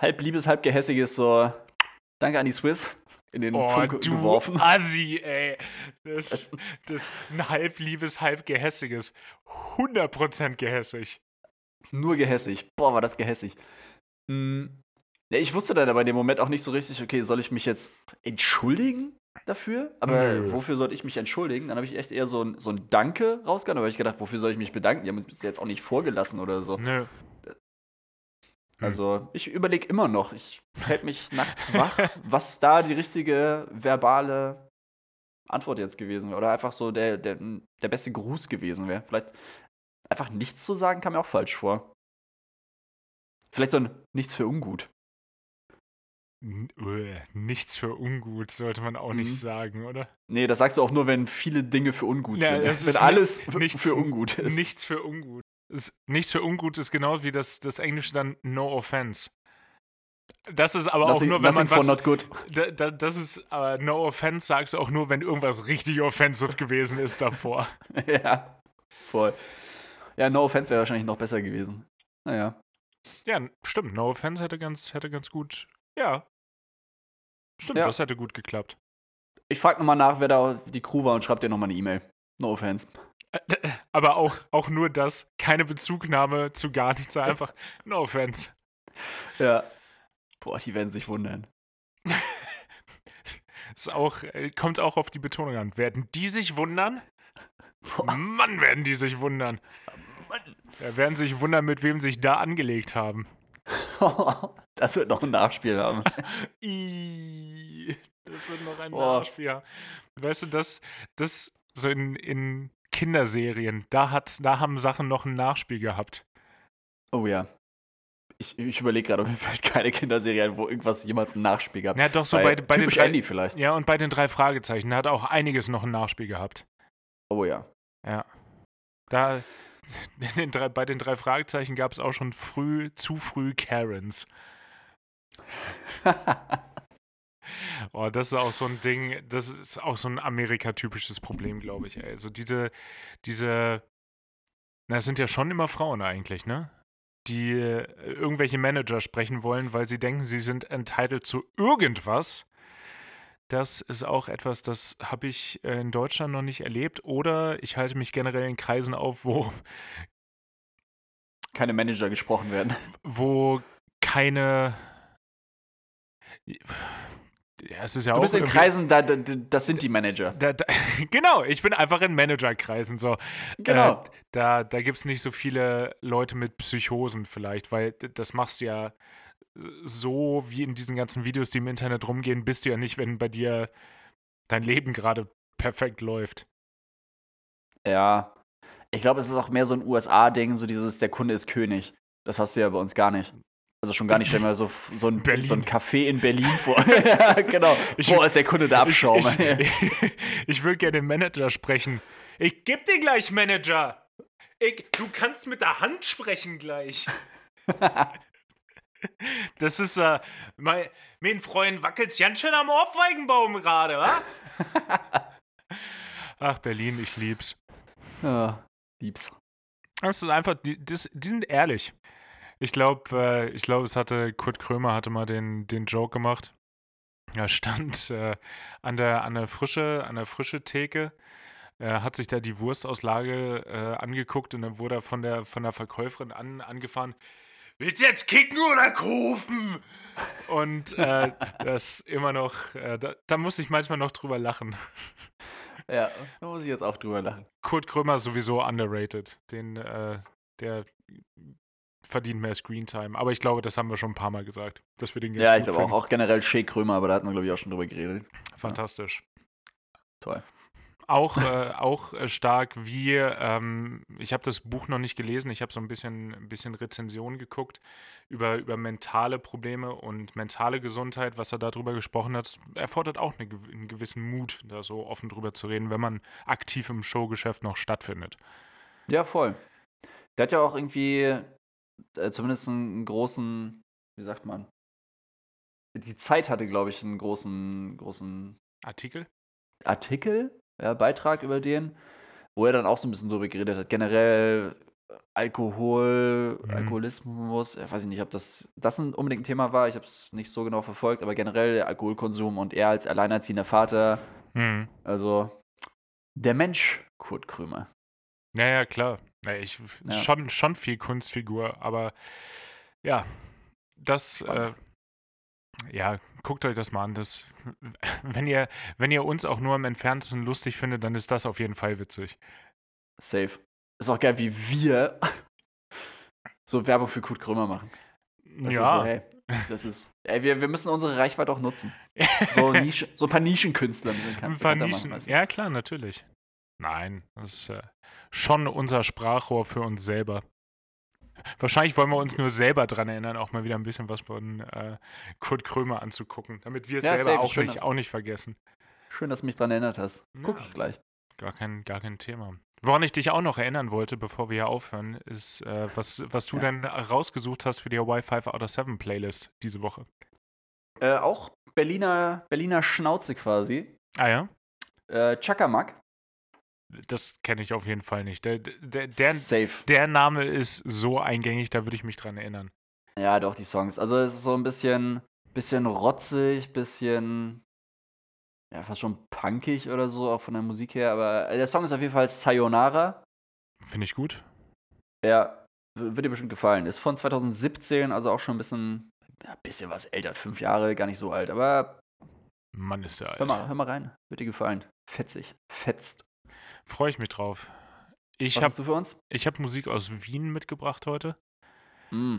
halb liebes, halb gehässiges so Danke an die Swiss in den Oh, Funk du geworfen. Assi, ey. Das, (laughs) das ein halb liebes, halb gehässiges. 100% gehässig. Nur gehässig. Boah, war das gehässig. Mm. Ja, ich wusste dann aber in dem Moment auch nicht so richtig, okay, soll ich mich jetzt entschuldigen dafür? Aber Nö. wofür soll ich mich entschuldigen? Dann habe ich echt eher so ein, so ein Danke rausgehauen. Da habe ich gedacht, wofür soll ich mich bedanken? Die haben uns jetzt auch nicht vorgelassen oder so. Nö. Also, ich überlege immer noch, ich hält mich (laughs) nachts wach, was da die richtige verbale Antwort jetzt gewesen wäre. Oder einfach so der, der, der beste Gruß gewesen wäre. Vielleicht einfach nichts zu sagen, kam mir auch falsch vor. Vielleicht so ein Nichts für ungut. Äh, Nichts für ungut, sollte man auch Mhm. nicht sagen, oder? Nee, das sagst du auch nur, wenn viele Dinge für ungut Ja, sind. es Wenn ist alles nichts- für ungut ist. Nichts für ungut. Es, nichts für ungut ist genau wie das, das Englische dann No Offense. Das ist aber auch Nothing, nur, wenn man was. not good. Da, da, das ist aber No Offense sagst du auch nur, wenn irgendwas richtig offensive gewesen ist davor. (laughs) ja, voll. Ja, No Offense wäre wahrscheinlich noch besser gewesen. Naja. Ja, stimmt. No Offense hätte ganz, hätte ganz gut. Ja. Stimmt, Ja. das hätte gut geklappt. Ich frage nochmal nach, wer da die Crew war und schreib dir nochmal eine E-Mail. No Offense. (laughs) Aber auch, auch nur das, keine Bezugnahme zu gar nichts, (laughs) einfach No Offense. Ja. Boah, die werden sich wundern. (laughs) Ist auch, äh, kommt auch auf die Betonung an. Werden die sich wundern? Boah. Mann, werden die sich wundern. Ja, werden sich wundern, mit wem sich da angelegt haben. das wird noch ein Nachspiel haben. Das wird noch ein Boah. Nachspiel. Weißt du, das, das so in, in Kinderserien, da, hat, da haben Sachen noch ein Nachspiel gehabt. Oh ja. Ich, ich überlege gerade, mir (laughs) fällt keine Kinderserie ein, wo irgendwas jemals ein Nachspiel gab. Ja, doch so bei, bei den drei, Andy vielleicht. Ja, und bei den drei Fragezeichen, da hat auch einiges noch ein Nachspiel gehabt. Oh ja. Ja. Da, (laughs) den drei, bei den drei Fragezeichen gab es auch schon früh, zu früh Karens. (laughs) oh, das ist auch so ein Ding, das ist auch so ein Amerika-typisches Problem, glaube ich. Also diese, diese, na, es sind ja schon immer Frauen eigentlich, ne? Die äh, irgendwelche Manager sprechen wollen, weil sie denken, sie sind entitled zu irgendwas. Das ist auch etwas, das habe ich äh, in Deutschland noch nicht erlebt. Oder ich halte mich generell in Kreisen auf, wo keine Manager gesprochen werden. Wo keine ja, es ist ja du bist in Kreisen, da, da, das sind die Manager. Da, da, (laughs) genau, ich bin einfach in Managerkreisen. So. Genau. Äh, da da gibt es nicht so viele Leute mit Psychosen vielleicht, weil das machst du ja so wie in diesen ganzen Videos, die im Internet rumgehen, bist du ja nicht, wenn bei dir dein Leben gerade perfekt läuft. Ja. Ich glaube, es ist auch mehr so ein USA-Ding, so dieses, der Kunde ist König. Das hast du ja bei uns gar nicht. Also schon gar nicht, stell mir so, so, ein, so ein Café in Berlin vor. (laughs) ja, genau. Ich, Boah, ist der Kunde der Abschaum. Ich, ich, (laughs) (laughs) ich würde gerne den Manager sprechen. Ich geb dir gleich, Manager. Ich, du kannst mit der Hand sprechen gleich. das ist, äh, mein, mein Freund wackelt ganz schön am Ohrfeigenbaum gerade, wa? Ach, Berlin, ich lieb's. Ja, lieb's. Das ist einfach, die, das, die sind ehrlich. Ich glaube, äh, ich glaube, es hatte Kurt Krömer hatte mal den, den Joke gemacht. Er stand äh, an der an der frische an der frische Theke, äh, hat sich da die Wurstauslage äh, angeguckt und dann wurde er von der von der Verkäuferin an, angefahren. Willst du jetzt kicken oder kaufen? Und äh, (laughs) das immer noch, äh, da, da muss ich manchmal noch drüber lachen. Ja, da muss ich jetzt auch drüber lachen. Kurt Krömer sowieso underrated. Den, der verdient mehr Screentime. Aber ich glaube, das haben wir schon ein paar Mal gesagt, dass wir den Ja, ich glaube auch, auch generell Shea Krömer, aber da hat man, glaube ich, auch schon drüber geredet. Fantastisch. Ja. Toll. Auch, (laughs) äh, auch äh, stark wie, ähm, ich habe das Buch noch nicht gelesen, ich habe so ein bisschen, ein bisschen Rezension geguckt über, über mentale Probleme und mentale Gesundheit, was er darüber gesprochen hat, erfordert auch eine, einen gewissen Mut, da so offen drüber zu reden, wenn man aktiv im Showgeschäft noch stattfindet. Ja, voll. Der hat ja auch irgendwie äh, zumindest einen großen, wie sagt man? Die Zeit hatte, glaube ich, einen großen, großen Artikel. Artikel, ja, Beitrag über den, wo er dann auch so ein bisschen drüber geredet hat. Generell äh, Alkohol, mhm. Alkoholismus, ich weiß nicht, ob das, das ein unbedingt ein Thema war, ich habe es nicht so genau verfolgt, aber generell der Alkoholkonsum und er als alleinerziehender Vater, mhm. also der Mensch Kurt Krömer. Ja, ja, klar. Ja, ich, ja. Schon, schon viel Kunstfigur, aber ja, das, äh, ja, guckt euch das mal an. Das, (laughs) wenn, ihr, wenn ihr uns auch nur am entferntesten lustig findet, dann ist das auf jeden Fall witzig. Safe. Ist auch geil, wie wir (laughs) so Werbung für Kurt Krömer machen. Das ja. So, hey, das ist, ey, wir, wir müssen unsere Reichweite auch nutzen. So, (laughs) Nische, so ein paar Nischenkünstler sind kann. Ein paar Nischen, machen, ja, klar, natürlich. Nein, das ist äh, schon unser Sprachrohr für uns selber. Wahrscheinlich wollen wir uns nur selber daran erinnern, auch mal wieder ein bisschen was von äh, Kurt Krömer anzugucken, damit wir es ja, selber auch nicht, auch nicht vergessen. Schön, dass du mich daran erinnert hast. Guck ja, ich gleich. Gar kein, gar kein Thema. Woran ich dich auch noch erinnern wollte, bevor wir hier aufhören, ist, äh, was, was du ja. denn rausgesucht hast für die Wi-Fi Out of 7 Playlist diese Woche. Äh, auch Berliner, Berliner Schnauze quasi. Ah ja? Äh, Chakamak das kenne ich auf jeden Fall nicht. Der, der, der, Safe. der Name ist so eingängig, da würde ich mich dran erinnern. Ja, doch, die Songs. Also es ist so ein bisschen, bisschen rotzig, bisschen, ja, fast schon punkig oder so, auch von der Musik her. Aber der Song ist auf jeden Fall Sayonara. Finde ich gut. Ja, wird dir bestimmt gefallen. Ist von 2017, also auch schon ein bisschen, ja, bisschen was älter. Fünf Jahre, gar nicht so alt, aber. Mann, ist der alt. Hör mal, hör mal rein. Wird dir gefallen. Fetzig. Fetzt. Freue ich mich drauf. Ich Was hab, hast du für uns? Ich habe Musik aus Wien mitgebracht heute. Mm.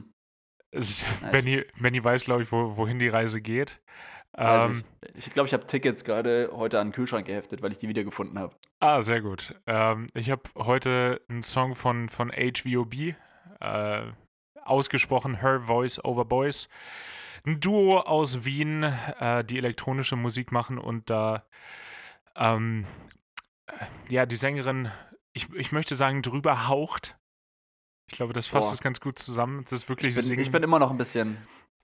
Nice. Benny, Benny weiß, glaube ich, wo, wohin die Reise geht. Ähm, ich glaube, ich habe Tickets gerade heute an den Kühlschrank geheftet, weil ich die wiedergefunden habe. ah, sehr gut. Ähm, ich habe heute einen Song von, von HVOB, äh, ausgesprochen Her Voice Over Boys. Ein Duo aus Wien, äh, die elektronische Musik machen und da, ähm, äh, ja, die Sängerin, ich, ich möchte sagen, drüber haucht. Ich glaube, das fasst es ganz gut zusammen. Das ist wirklich Ich bin, Singen. ich bin immer noch ein bisschen.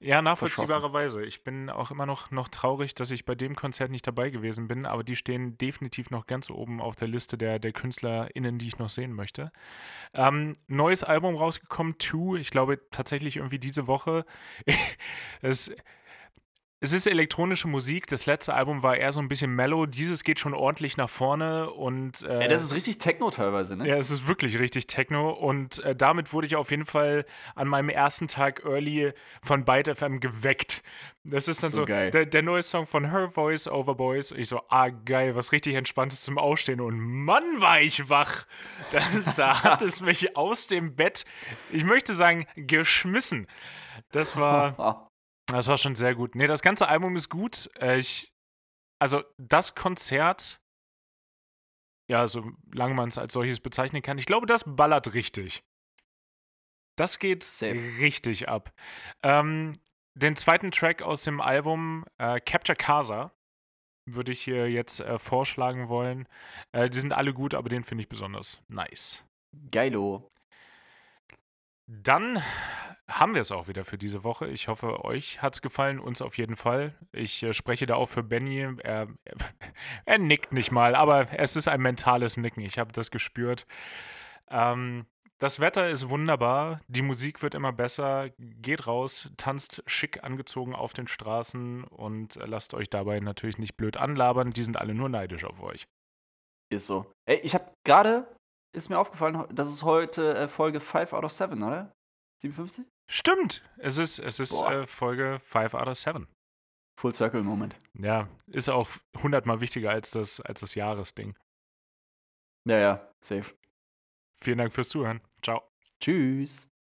Ja, nachvollziehbarerweise. Ich bin auch immer noch, noch traurig, dass ich bei dem Konzert nicht dabei gewesen bin, aber die stehen definitiv noch ganz oben auf der Liste der, der KünstlerInnen, die ich noch sehen möchte. Ähm, neues Album rausgekommen, Two, ich glaube tatsächlich irgendwie diese Woche. (laughs) es, es ist elektronische Musik. Das letzte Album war eher so ein bisschen mellow. Dieses geht schon ordentlich nach vorne und. Äh, Ey, das ist richtig Techno teilweise, ne? ja, es ist wirklich richtig Techno und äh, damit wurde ich auf jeden Fall an meinem ersten Tag Early von Byte FM geweckt. Das ist dann so, So geil. Der, der neue Song von Her Voice Over Boys. Ich so, ah geil, was richtig entspanntes zum Aufstehen und Mann war ich wach. (laughs) Das, da hat es mich aus dem Bett, ich möchte sagen, geschmissen. Das war, (laughs) das war schon sehr gut. Nee, das ganze Album ist gut. Äh, Ich, also das Konzert, ja, solange man es als solches bezeichnen kann, ich glaube, das ballert richtig. Das geht Safe. richtig ab. Ähm, den zweiten Track aus dem Album, äh, Capture Casa, würde ich hier jetzt äh, vorschlagen wollen. Äh, die sind alle gut, aber den finde ich besonders nice. geilo. Dann haben wir es auch wieder für diese Woche. Ich hoffe, euch hat es gefallen, uns auf jeden Fall. Ich äh, spreche da auch für Benny. Er, (laughs) er nickt nicht mal, aber es ist ein mentales Nicken. Ich habe das gespürt. Ähm, das Wetter ist wunderbar, die Musik wird immer besser. Geht raus, tanzt schick angezogen auf den Straßen und lasst euch dabei natürlich nicht blöd anlabern. Die sind alle nur neidisch auf euch. Ist so. Ey, ich habe gerade, ist mir aufgefallen, das ist heute äh, Folge 5 out of 7, oder? 57? Stimmt, es ist, es ist äh, Folge 5 out of 7. Full Circle Moment. Ja, ist auch hundertmal wichtiger als das, als das Jahresding. Ja, ja, safe. Vielen Dank fürs Zuhören. Ciao. Tschüss.